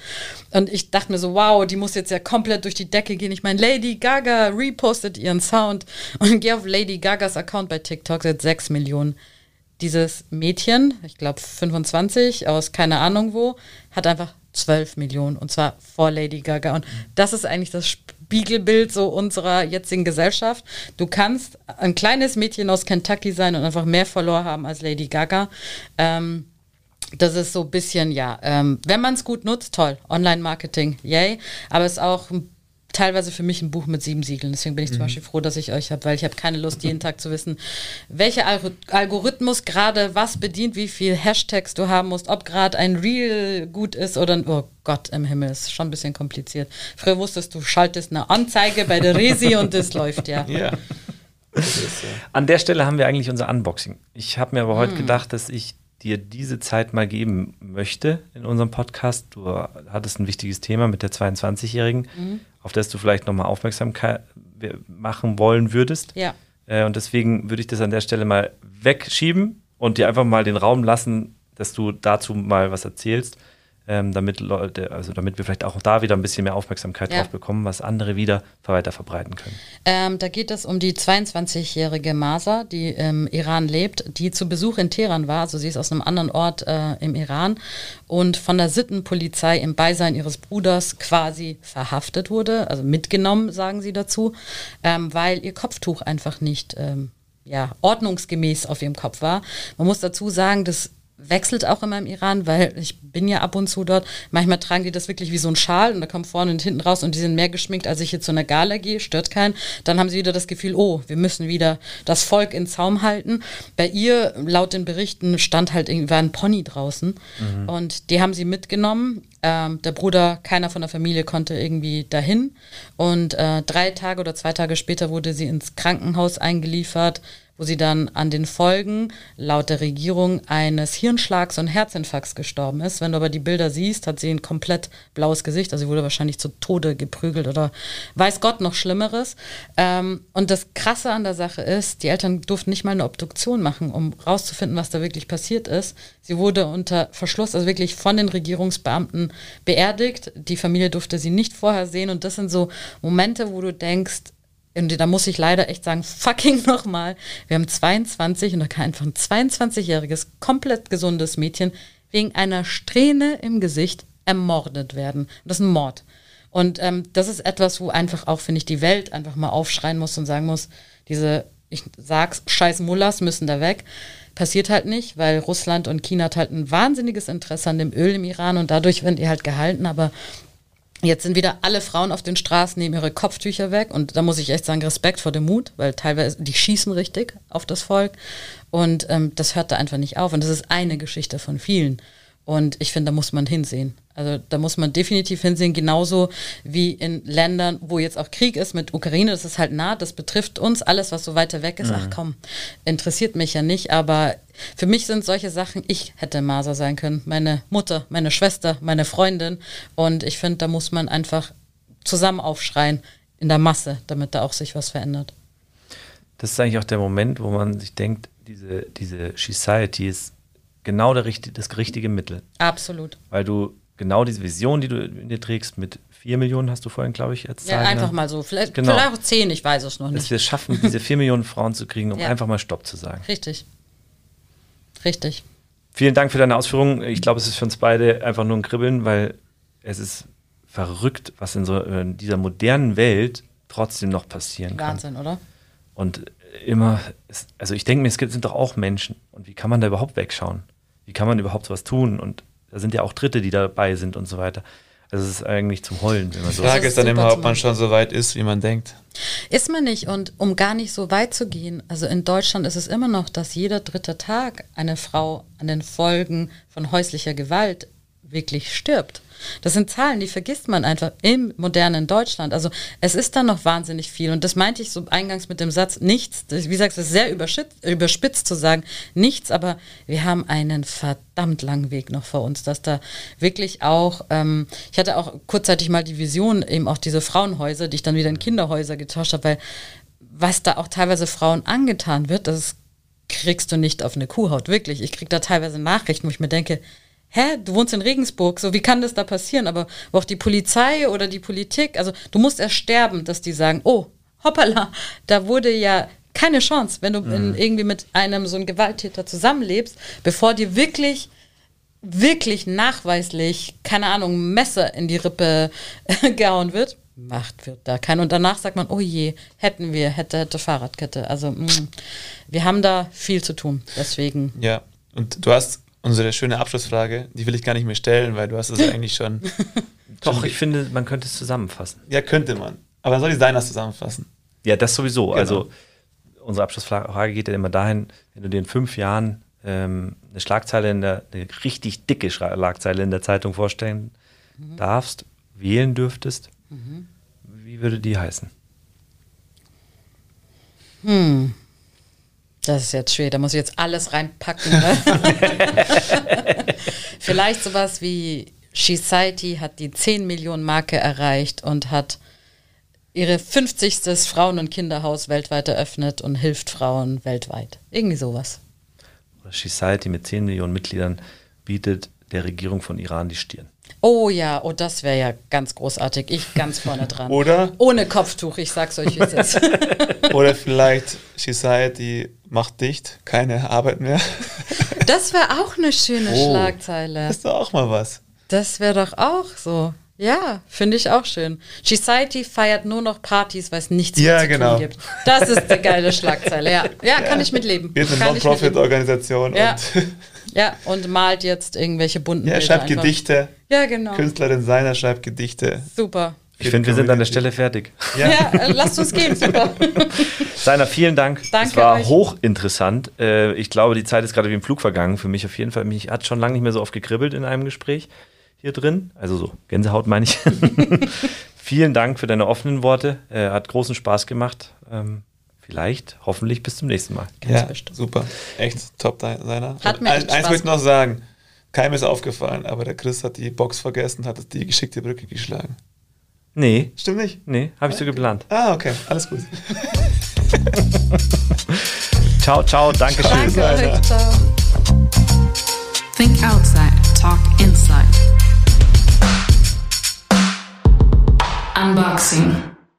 Und ich dachte mir so, wow, die muss jetzt ja komplett durch die Decke gehen. Ich meine, Lady Gaga repostet ihren Sound und gehe auf Lady Gagas Account bei TikTok, seit 6 Millionen. Dieses Mädchen, ich glaube 25, aus keine Ahnung wo, hat einfach 12 Millionen und zwar vor Lady Gaga. Und das ist eigentlich das Spiegelbild so unserer jetzigen Gesellschaft. Du kannst ein kleines Mädchen aus Kentucky sein und einfach mehr Follower haben als Lady Gaga. Ähm, das ist so ein bisschen, ja, ähm, wenn man es gut nutzt, toll. Online-Marketing, yay. Aber es ist auch ein teilweise für mich ein Buch mit sieben Siegeln. Deswegen bin ich mhm. zum Beispiel froh, dass ich euch habe, weil ich habe keine Lust, jeden Tag zu wissen, welcher Algorithmus gerade was bedient, wie viel Hashtags du haben musst, ob gerade ein Reel gut ist oder ein, oh Gott im Himmel, ist schon ein bisschen kompliziert. Früher wusstest du, schaltest eine Anzeige bei der Resi und es [LAUGHS] läuft, ja. Ja. An der Stelle haben wir eigentlich unser Unboxing. Ich habe mir aber heute hm. gedacht, dass ich dir diese Zeit mal geben möchte in unserem Podcast. Du hattest ein wichtiges Thema mit der 22-Jährigen, mhm. auf das du vielleicht nochmal Aufmerksamkeit machen wollen würdest. Ja. Äh, und deswegen würde ich das an der Stelle mal wegschieben und dir einfach mal den Raum lassen, dass du dazu mal was erzählst ähm, damit Leute, also damit wir vielleicht auch da wieder ein bisschen mehr Aufmerksamkeit ja. drauf bekommen, was andere wieder weiter verbreiten können. Ähm, da geht es um die 22-jährige Masa, die im Iran lebt, die zu Besuch in Teheran war, also sie ist aus einem anderen Ort äh, im Iran und von der Sittenpolizei im Beisein ihres Bruders quasi verhaftet wurde, also mitgenommen, sagen sie dazu, ähm, weil ihr Kopftuch einfach nicht ähm, ja, ordnungsgemäß auf ihrem Kopf war. Man muss dazu sagen, dass wechselt auch immer im Iran, weil ich bin ja ab und zu dort. Manchmal tragen die das wirklich wie so ein Schal und da kommt vorne und hinten raus und die sind mehr geschminkt, als ich jetzt zu einer Gala gehe, stört keinen. Dann haben sie wieder das Gefühl, oh, wir müssen wieder das Volk in Zaum halten. Bei ihr, laut den Berichten, stand halt irgendwie ein Pony draußen mhm. und die haben sie mitgenommen. Ähm, der Bruder, keiner von der Familie konnte irgendwie dahin. Und äh, drei Tage oder zwei Tage später wurde sie ins Krankenhaus eingeliefert wo sie dann an den Folgen laut der Regierung eines Hirnschlags und Herzinfarkts gestorben ist. Wenn du aber die Bilder siehst, hat sie ein komplett blaues Gesicht, also sie wurde wahrscheinlich zu Tode geprügelt oder weiß Gott noch Schlimmeres. Ähm, und das Krasse an der Sache ist, die Eltern durften nicht mal eine Obduktion machen, um rauszufinden, was da wirklich passiert ist. Sie wurde unter Verschluss, also wirklich von den Regierungsbeamten beerdigt. Die Familie durfte sie nicht vorher sehen und das sind so Momente, wo du denkst, und da muss ich leider echt sagen, fucking [LAUGHS] nochmal. Wir haben 22 und da kann einfach ein 22-jähriges, komplett gesundes Mädchen wegen einer Strähne im Gesicht ermordet werden. Das ist ein Mord. Und ähm, das ist etwas, wo einfach auch, finde ich, die Welt einfach mal aufschreien muss und sagen muss, diese, ich sag's, scheiß Mullahs müssen da weg. Passiert halt nicht, weil Russland und China hat halt ein wahnsinniges Interesse an dem Öl im Iran und dadurch werden die halt gehalten. Aber Jetzt sind wieder alle Frauen auf den Straßen, nehmen ihre Kopftücher weg. Und da muss ich echt sagen, Respekt vor dem Mut, weil teilweise die schießen richtig auf das Volk. Und ähm, das hört da einfach nicht auf. Und das ist eine Geschichte von vielen. Und ich finde, da muss man hinsehen. Also da muss man definitiv hinsehen, genauso wie in Ländern, wo jetzt auch Krieg ist mit Ukraine, das ist halt nah, das betrifft uns, alles, was so weiter weg ist, mhm. ach komm, interessiert mich ja nicht, aber für mich sind solche Sachen, ich hätte Maser sein können, meine Mutter, meine Schwester, meine Freundin und ich finde, da muss man einfach zusammen aufschreien in der Masse, damit da auch sich was verändert. Das ist eigentlich auch der Moment, wo man sich denkt, diese, diese Society ist genau der, das richtige Mittel. Absolut. Weil du genau diese Vision, die du in dir trägst, mit vier Millionen hast du vorhin, glaube ich, jetzt. Ja, einfach mal so. Vielleicht, genau. vielleicht auch zehn, ich weiß es noch nicht. Dass wir es schaffen, diese vier [LAUGHS] Millionen Frauen zu kriegen, um ja. einfach mal Stopp zu sagen. Richtig. Richtig. Vielen Dank für deine Ausführungen. Ich glaube, es ist für uns beide einfach nur ein Kribbeln, weil es ist verrückt, was in so in dieser modernen Welt trotzdem noch passieren Wahnsinn, kann. Wahnsinn, oder? Und immer, also ich denke mir, es gibt, sind doch auch Menschen. Und wie kann man da überhaupt wegschauen? Wie kann man überhaupt sowas tun? Und da sind ja auch Dritte, die dabei sind und so weiter. Also es ist eigentlich zum Heulen, wenn man so. Die Frage ist dann immer, ob man schon so weit ist, wie man denkt. Ist man nicht. Und um gar nicht so weit zu gehen, also in Deutschland ist es immer noch, dass jeder dritte Tag eine Frau an den Folgen von häuslicher Gewalt wirklich stirbt. Das sind Zahlen, die vergisst man einfach im modernen Deutschland. Also es ist da noch wahnsinnig viel. Und das meinte ich so eingangs mit dem Satz, nichts, wie es ist sehr überspitzt zu sagen, nichts, aber wir haben einen verdammt langen Weg noch vor uns, dass da wirklich auch, ähm, ich hatte auch kurzzeitig mal die Vision, eben auch diese Frauenhäuser, die ich dann wieder in Kinderhäuser getauscht habe, weil was da auch teilweise Frauen angetan wird, das kriegst du nicht auf eine Kuhhaut, wirklich. Ich kriege da teilweise Nachrichten, wo ich mir denke, hä, du wohnst in Regensburg, so wie kann das da passieren? Aber wo auch die Polizei oder die Politik, also du musst erst sterben, dass die sagen, oh, hoppala, da wurde ja keine Chance, wenn du mhm. in, irgendwie mit einem so einem Gewalttäter zusammenlebst, bevor dir wirklich wirklich nachweislich, keine Ahnung, Messer in die Rippe [LAUGHS] gehauen wird, macht wird da kein. Und danach sagt man, oh je, hätten wir, hätte, hätte Fahrradkette. Also mh, mm, wir haben da viel zu tun. Deswegen. Ja, und du hast unsere schöne Abschlussfrage, die will ich gar nicht mehr stellen, weil du hast es [LAUGHS] eigentlich schon. Doch, schon ich finde, man könnte es zusammenfassen. Ja, könnte man. Aber soll ich deiner zusammenfassen? Ja, das sowieso. Genau. Also unsere Abschlussfrage geht ja immer dahin, wenn du dir in fünf Jahren ähm, eine Schlagzeile in der, eine richtig dicke Schlagzeile in der Zeitung vorstellen mhm. darfst, wählen dürftest, mhm. wie würde die heißen? Hm. Das ist jetzt schwer, da muss ich jetzt alles reinpacken. Ne? [LAUGHS] Vielleicht sowas wie Society hat die 10 Millionen Marke erreicht und hat ihre 50. Frauen- und Kinderhaus weltweit eröffnet und hilft Frauen weltweit. Irgendwie sowas. Society mit 10 Millionen Mitgliedern bietet der Regierung von Iran die Stirn. Oh ja, oh, das wäre ja ganz großartig. Ich ganz vorne dran. [LAUGHS] Oder? Ohne Kopftuch, ich sag's euch, wie es ist. [LAUGHS] Oder vielleicht Society macht dicht, keine Arbeit mehr. [LAUGHS] Das wäre auch eine schöne oh, Schlagzeile. Das ist doch auch mal was. Das wäre doch auch so. Ja, finde ich auch schön. Society feiert nur noch Partys, weil es nichts ja, mehr zu genau. tun gibt. Das ist eine geile Schlagzeile, ja. Ja, kann ich mitleben. Wir sind eine Non-Profit-Organisation. Ja. Ja, und malt jetzt irgendwelche bunten Ja, er schreibt einfach. Gedichte. Ja, genau. Künstlerin seiner schreibt Gedichte. Super. Ich finde, wir sind an der Stelle fertig. Ja, ja äh, lasst uns gehen, super. [LAUGHS] Seiner, vielen Dank. Danke es war euch. hochinteressant. Äh, ich glaube, die Zeit ist gerade wie im Flug vergangen. Für mich auf jeden Fall. Mich hat schon lange nicht mehr so oft gekribbelt in einem Gespräch hier drin. Also so, Gänsehaut meine ich. [LAUGHS] vielen Dank für deine offenen Worte. Äh, hat großen Spaß gemacht. Vielleicht, hoffentlich bis zum nächsten Mal. Ganz ja, bestimmt. super. Echt top seiner. Hat mir echt Eins möchte ich noch sagen. Keinem ist aufgefallen, aber der Chris hat die Box vergessen, hat die geschickte Brücke geschlagen. Nee. Stimmt nicht? Nee, habe ich so geplant. Ah, okay, alles gut. [LAUGHS] ciao, ciao, danke schön. Danke ciao. Think outside, talk inside. Unboxing.